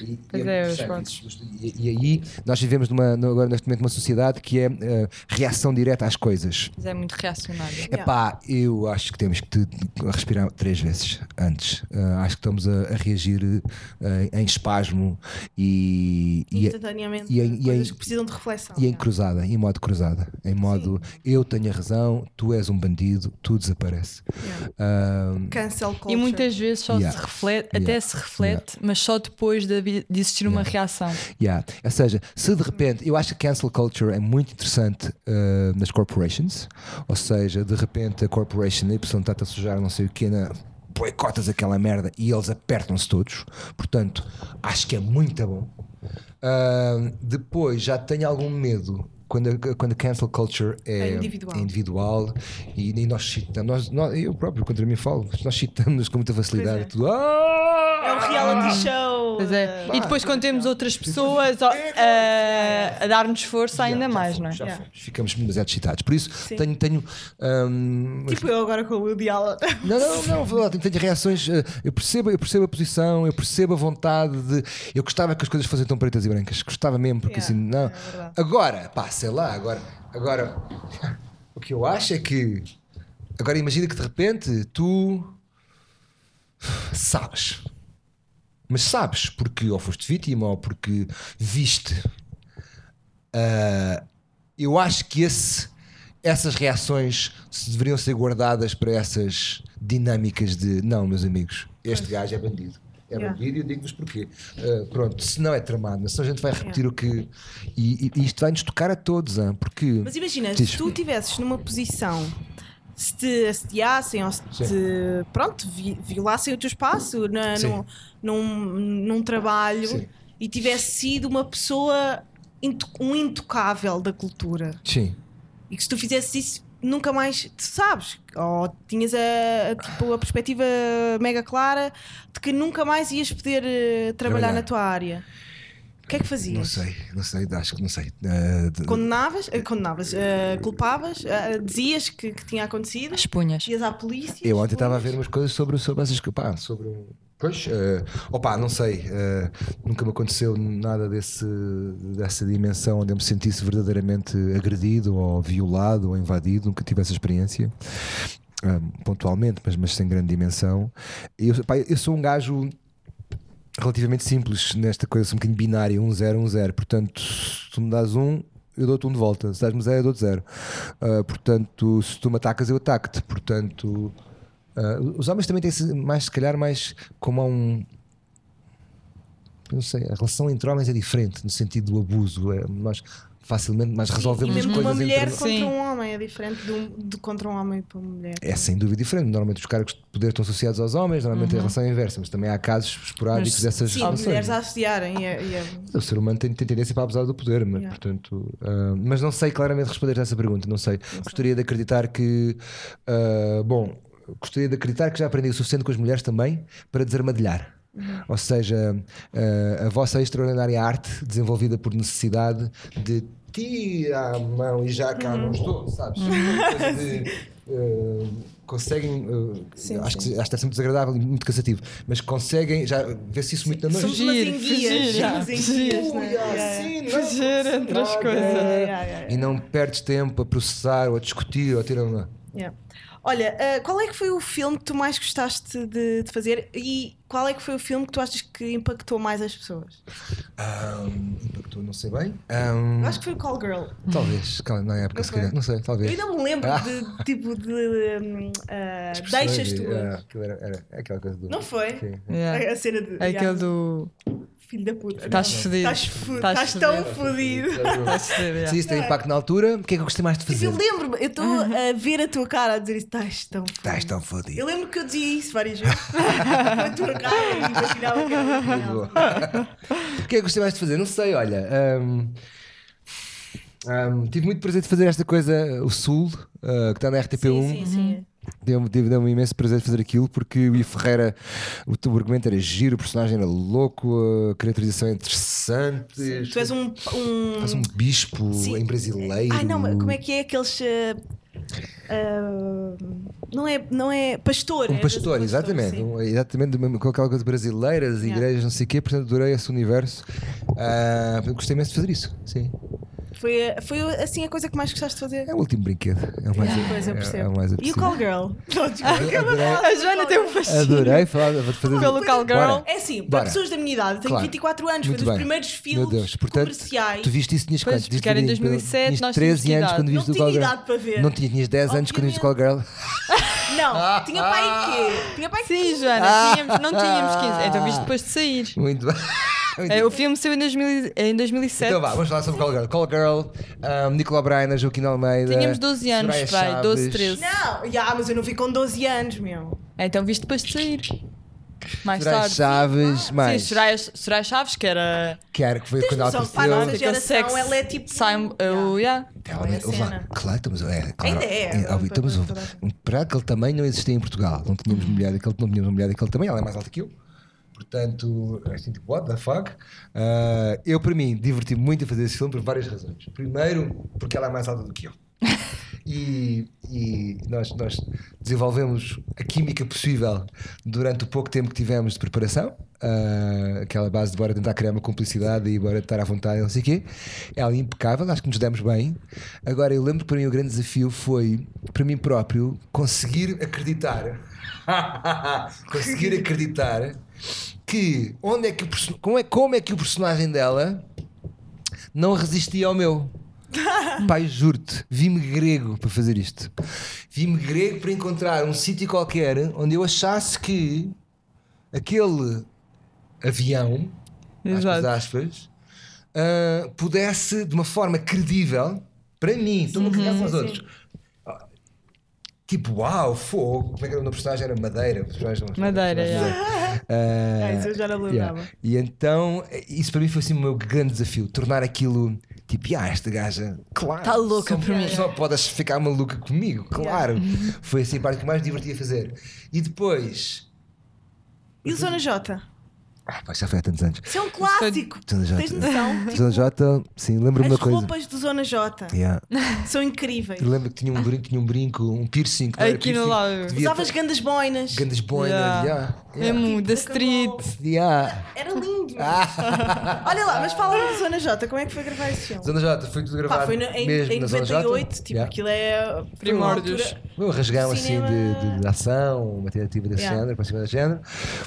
E, e é, isto. E, e aí nós vivemos numa, agora neste momento numa sociedade que é eh, reação direta às coisas. Mas é muito reacionário. Epá, eu acho que temos que te- respirar três vezes antes. Ah, acho que estamos a, a reagir eh, em espasmo e, e, Instantaneamente. e em- e coisas em- que precisam de reflexão. e em cruzada, em modo cruzada. Em modo eu tenho a razão, tu és um bandido, tu desaparece. Ah, Cancel culture. E muitas vezes só Yeah. se reflete, Yeah. até se reflete, mas só depois de, haver- de existir uma reação. Yeah. Ou seja, se de repente, eu acho que cancel culture é muito interessante uh, nas corporations, ou seja, de repente a corporation Y está-te a sujar não sei o que, na, boicotas aquela merda e eles apertam-se todos, portanto, acho que é muito bom. Uh, depois já tenho algum medo. Quando a, quando a cancel culture é, É individual. é individual e, nem nós citamos, nós, nós- eu próprio contra mim falo, nós citamos com muita facilidade. Pois é. Tudo, "Ah!" É um reality show. Pois é. E depois quando temos outras pessoas ó, a, a dar-nos força ainda Já mais, fomos, não é? Já fomos. Ficamos demasiado excitados. Por isso, tenho. tenho hum, Tipo eu agora com o Woody Allen. Não, não, não, não tenho, tenho reações. eh, Eu percebo, eu percebo a posição, eu percebo a vontade de. Eu gostava que as coisas fossem tão pretas e brancas, gostava mesmo, porque Yeah, assim, não. é agora, pá, sei lá, agora, agora, o que eu acho é que. Agora imagina que de repente tu. sabes. Mas sabes, porque ou foste vítima ou porque viste. Ah, eu acho que esse, essas reações se deveriam ser guardadas para essas dinâmicas de não, meus amigos, este gajo é bandido. É Yeah. bandido e eu digo-vos porquê. Ah, pronto, se não é tramado, se a gente vai repetir o que. E, e isto vai-nos tocar a todos, ah, porque. Mas imagina, Diz. se tu estivesses numa posição se te assediassem ou se te, pronto, vi- violassem o teu espaço na, num, num, num trabalho Sim. e tivesse sido uma pessoa, um intocável da cultura Sim. e que se tu fizesses isso nunca mais, tu sabes, ou tinhas a, a, tipo, a perspectiva mega clara de que nunca mais ias poder eh, trabalhar, Trabalhar. na tua área. O que é que fazias? Não sei, não sei, acho que não sei. De- Condenavas, eh, condenavas eh, culpavas, dizias que, que tinha acontecido, As punhas. ias à polícia. Eu ontem estava a ver umas coisas sobre, sobre essas. Pá, sobre. Pois, opá, não sei. eh, nunca me aconteceu nada desse, dessa dimensão onde eu me sentisse verdadeiramente agredido ou violado ou invadido. Nunca tive essa experiência. pontualmente, mas, mas sem grande dimensão. Eu, eu sou um gajo relativamente simples nesta coisa, um bocadinho binário, 1, 0, 1, 0. Portanto, se tu me dás um, eu dou-te um de volta. Se dás-me zero, eu dou-te zero. Ah, portanto, se tu me atacas, eu ataco-te. Portanto, ah, os homens também têm mais, se calhar, mais como há um. Não sei, a relação entre homens é diferente no sentido do abuso. É, nós facilmente mais resolvemos e as mesmo coisas uma mulher entre contra Sim. um homem é diferente de, um, de contra um homem para uma mulher. é sem dúvida diferente. Normalmente os cargos de poder estão associados aos homens, normalmente a relação é inversa, mas também há casos esporádicos Mas, dessas Sim, relações. mulheres a assediarem. E, é- e é- O ser humano tem, tem tendência para abusar do poder, mas, Yeah. portanto, ah, mas não sei claramente responder a essa pergunta. Não sei. Gostaria de acreditar que, ah, bom, gostaria de acreditar que já aprendi o suficiente com as mulheres também para desarmadilhar. Ou seja, ah, a vossa extraordinária arte desenvolvida por necessidade de tira a mão e já cá não estou, sabes? Coisa de, ah, conseguem, ah, Sim, acho, sim. Que, acho que é sempre desagradável e muito cansativo, mas conseguem, já vê-se isso muito na noite. Fugir, fugir, fugir, Ui, né? Não Fugir se entre as coisas. yeah, yeah, yeah. E não perdes tempo a processar ou a discutir ou a tirar uma. Yeah. Olha, ah, qual é que foi o filme que tu mais gostaste de, de fazer e qual é que foi o filme que tu achas que impactou mais as pessoas? Ahm, impactou, não sei bem. Eu acho que foi o Call Girl. Talvez, na época, Não se calhar, não sei, Eu talvez. ainda me lembro Ah. de tipo de hum, ah, As deixas tu. ah, aquilo era, era aquela coisa do. Não foi? Sim. Yeah. A cena de. Aquele yeah, do. Filho da puta. Estás fodido. Estás fu- Estás estás tão fodido. yeah. Se isso tem impacto na altura, o que é que eu gostei mais de fazer? eu lembro-me, eu estou a ver a tua cara a dizer isso, estás tão fodido. Estás tão fodido. Eu lembro que eu dizia isso várias vezes. a tua cara e imaginava que era. O que é que gostei mais de fazer? Não sei, olha. ahm, ahm, tive muito prazer de fazer esta coisa, o Sul, ah, que está na RTP1. Sim, sim, sim. Deu-me deu, deu um imenso prazer fazer aquilo porque o I Ferreira, o teu argumento era giro, o personagem era louco, a caracterização é interessante. Tu és um. um... Faz um bispo Sim. em brasileiro. Ai não, como é que é aqueles. ah, não, é, não é pastor. Um é pastor, exatamente. sim. Um- exatamente do mesmo- com aquela coisa brasileira, das Yeah. igrejas, não sei o quê, portanto adorei esse universo. Ah, gostei imenso de fazer isso. Sim. Foi, foi assim a coisa que mais gostaste de fazer? É o último brinquedo. É o mais, Pois eu é- percebo. é o mais e o. Call Girl? A Joana tem um fascínio. adorei falar, vou fazer Pelo Call Girl. Bora. É assim, para Bora. pessoas da minha idade, eu tenho Claro. 24 anos, Muito foi dos bem. primeiros Meu filmes Deus, portanto, comerciais. tu viste isso, tinhas Pois, quantos? Tinhas porque era em tinhas- 2007, tinhas nós 13 tínhamos anos idade. quando viste Não o Call tinha Girl. idade para ver. Não tinhas, tinhas 10 anos quando viste o Call Girl. Não, tinha pai quê? Tinha pai Sim? Joana, tínhamos- não tínhamos 15. Então viste depois de sair. Muito bem. É, o filme saiu em, 2000 em 2007. Então vá, vamos falar sobre Call Girl. Call Girl, um, Nicolau Brainer, Joaquim Almeida. Tínhamos 12 anos, Soraya pai, 12, Chaves, 13. Não, já, mas eu não vi com 12 anos, meu. Então viste depois de sair. Mais Soraya tarde. Chaves, mais. Sim, Soraya, Soraya Chaves, que era. Que era que foi Tens quando ela noção, para a nossa geração, sex- ela é tipo. Simon, Yeah. o- yeah. Ela, lá, cena. claro, estamos, é, claro, Ainda é, é, estamos, para- aquele tamanho não existia em Portugal. Não tínhamos mulher daquele, não tínhamos uma mulher daquele tamanho, ela é mais alta que eu. Portanto, assim, tipo, what the fuck? Ah, eu, para mim, diverti-me muito a fazer esse filme por várias razões. Primeiro, porque ela é mais alta do que eu. E, e nós, nós desenvolvemos a química possível durante o pouco tempo que tivemos de preparação. Ah, aquela base de bora tentar criar uma cumplicidade e bora estar à vontade, não sei o quê. Ela é impecável, acho que nos demos bem. Agora, eu lembro que para mim o grande desafio foi, para mim próprio, conseguir acreditar. conseguir acreditar que onde é que o como é, como é que o personagem dela não resistia ao meu. Pai, juro-te, vi-me grego para fazer isto. Vi-me grego para encontrar um sítio qualquer onde eu achasse que aquele avião, aspas, Exato. aspas, ah, pudesse, de uma forma credível, para mim, estou-me a cagar para os outros. Tipo, uau, fogo. Como é que era o personagem? Era Madeira. personagem não- Madeira, Ah, isso eu já não lembrava. E então, isso para mim foi assim o meu grande desafio: tornar aquilo tipo, ah, esta gaja, claro, Tá louca só, por mim." Só podes ficar maluca comigo, claro. Foi assim a parte que mais divertia fazer. E depois, E o Zona J? Ah, pá, já foi há tantos anos. Isso é um clássico. Zona J. Tens noção? Zona J, sim, lembro-me as uma coisa. roupas do Zona J Yeah. são incríveis. Eu lembro que tinha um brinco, tinha um brinco, um piercing. Aqui no piercing, devia Usavas grandes boinas. Grandes boinas, Yeah. yeah, yeah. Mesmo da street. Yeah. Era lindo. Ah. Olha lá, mas fala do Zona J, como é que foi gravar esse filme? Zona J, foi tudo gravado Pá, foi no- em, mesmo em na Zona J. 98, tipo, Yeah. aquilo é. foi Primórdios. altura- Meu rasgão assim Cinema- de, de, de ação, uma tentativa desse Yeah. género, para cima desse género.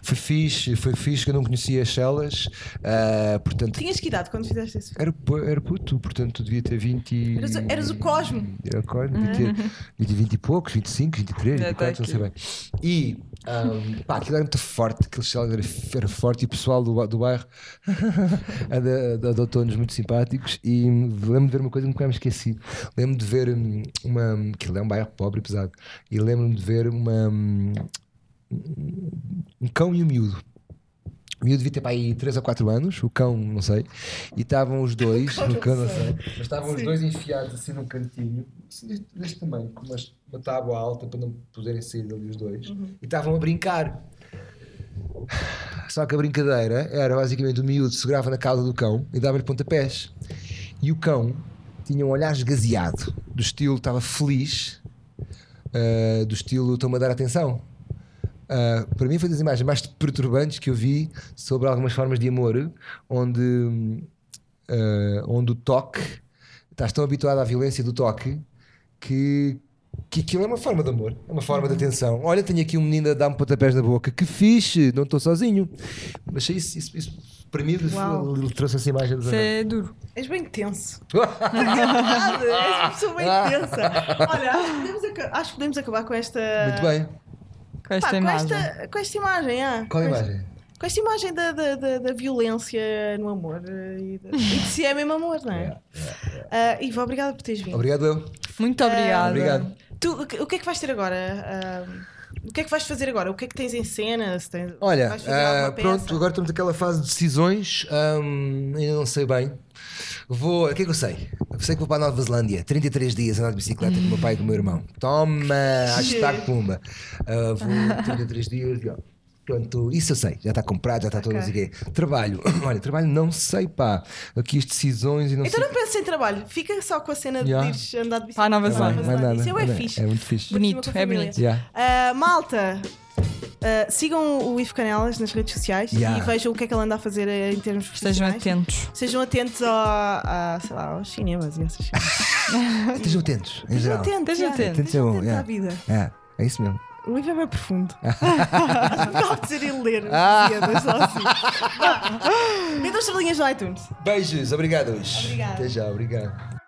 Foi fixe, foi fixe que eu não conhecia as celas, ah, portanto. Tinhas que idade quando fizeste esse filme? Era, era puto, portanto devia ter 20. Eras o- eras o Cosmo. Era o Cosmo, devia ter 20, 20 e poucos, 25, 23, Já 24, não sei bem. E ahm, pá, aquilo era muito forte, aquele celas era, forte e o pessoal do, do bairro adotou-nos muito simpáticos. E lembro-me de ver uma coisa que nunca me esqueci. Lembro-me de ver hum, uma. Aquilo é um bairro pobre e pesado. E lembro-me de ver uma. hum, um cão e um miúdo. O miúdo devia ter para aí 3 ou 4 anos, o cão, não sei, e estavam os dois, o cão, não sei, mas estavam os dois enfiados assim num cantinho, assim deste, deste tamanho, com umas- uma tábua alta para não poderem sair dali os dois, e estavam a brincar. Só que a brincadeira era basicamente o miúdo segurava na cauda do cão e dava-lhe pontapés. E o cão tinha um olhar esgazeado, do estilo estava feliz, ah, do estilo estou-me a dar atenção. Ah, para mim foi das imagens mais perturbantes que eu vi sobre algumas formas de amor, onde, ah, onde o toque estás tão habituado à violência do toque que, que aquilo é uma forma de amor, é uma forma de atenção. Olha, tenho aqui um menino a dar-me pontapés na boca, que fixe, não estou sozinho. Mas isso, isso, isso para mim ele trouxe essa imagem do Isso é duro. És bem tenso. Verdade, és uma pessoa bem tensa. Olha, acho que, podemos acho que podemos acabar com esta. Muito bem. Com esta Pá, com, imagem. esta, com esta imagem, ah. Qual com esta- imagem? Com esta imagem da, da, da, da violência no amor eh, e de, e de se é mesmo amor, não é? Ah, Ivo, obrigada por teres vindo. Obrigado eu. Muito obrigada. Obrigado. Tu, o que o que é que vais ter agora? Ah, o que é que vais fazer agora? O que é que tens em cena? Se tens, Olha, vais fazer ah, alguma peça? pronto, agora estamos naquela fase de decisões, ahm, ainda não sei bem. Vou, o que é que eu sei? Eu sei que vou para a Nova Zelândia, 33 dias andar de bicicleta com o meu pai e com o meu irmão. Toma, hashtag pumba. Ah, vou 33 dias, e, ó, Pronto, isso eu sei, já está comprado, já está tudo, não sei o quê. Trabalho, olha, trabalho não sei, pá. Aqui as decisões e não Então sei. não penses em trabalho, fica só com a cena de Yeah. ires andar de bicicleta. Para a Nova Zelândia. mais nada, Isso é, nada. fixe. É muito fixe. Bonito, é bonito. Yeah. Ah, malta, ah, sigam o Ivo Canelas nas redes sociais Yeah. e vejam o que é que ele anda a fazer em termos Estejam atentos. Sejam atentos ao, a, sei lá, aos cinemas e essas coisas. Estejam atentos, Estejam atentos, Estejam yeah. atentos. Estejam atentos yeah. à vida. É, é isso mesmo. O livro é bem profundo. Não dizer ele ler. Assim. Duas estrelinhas no iTunes. Beijos, obrigados. Obrigada. Até já, obrigado.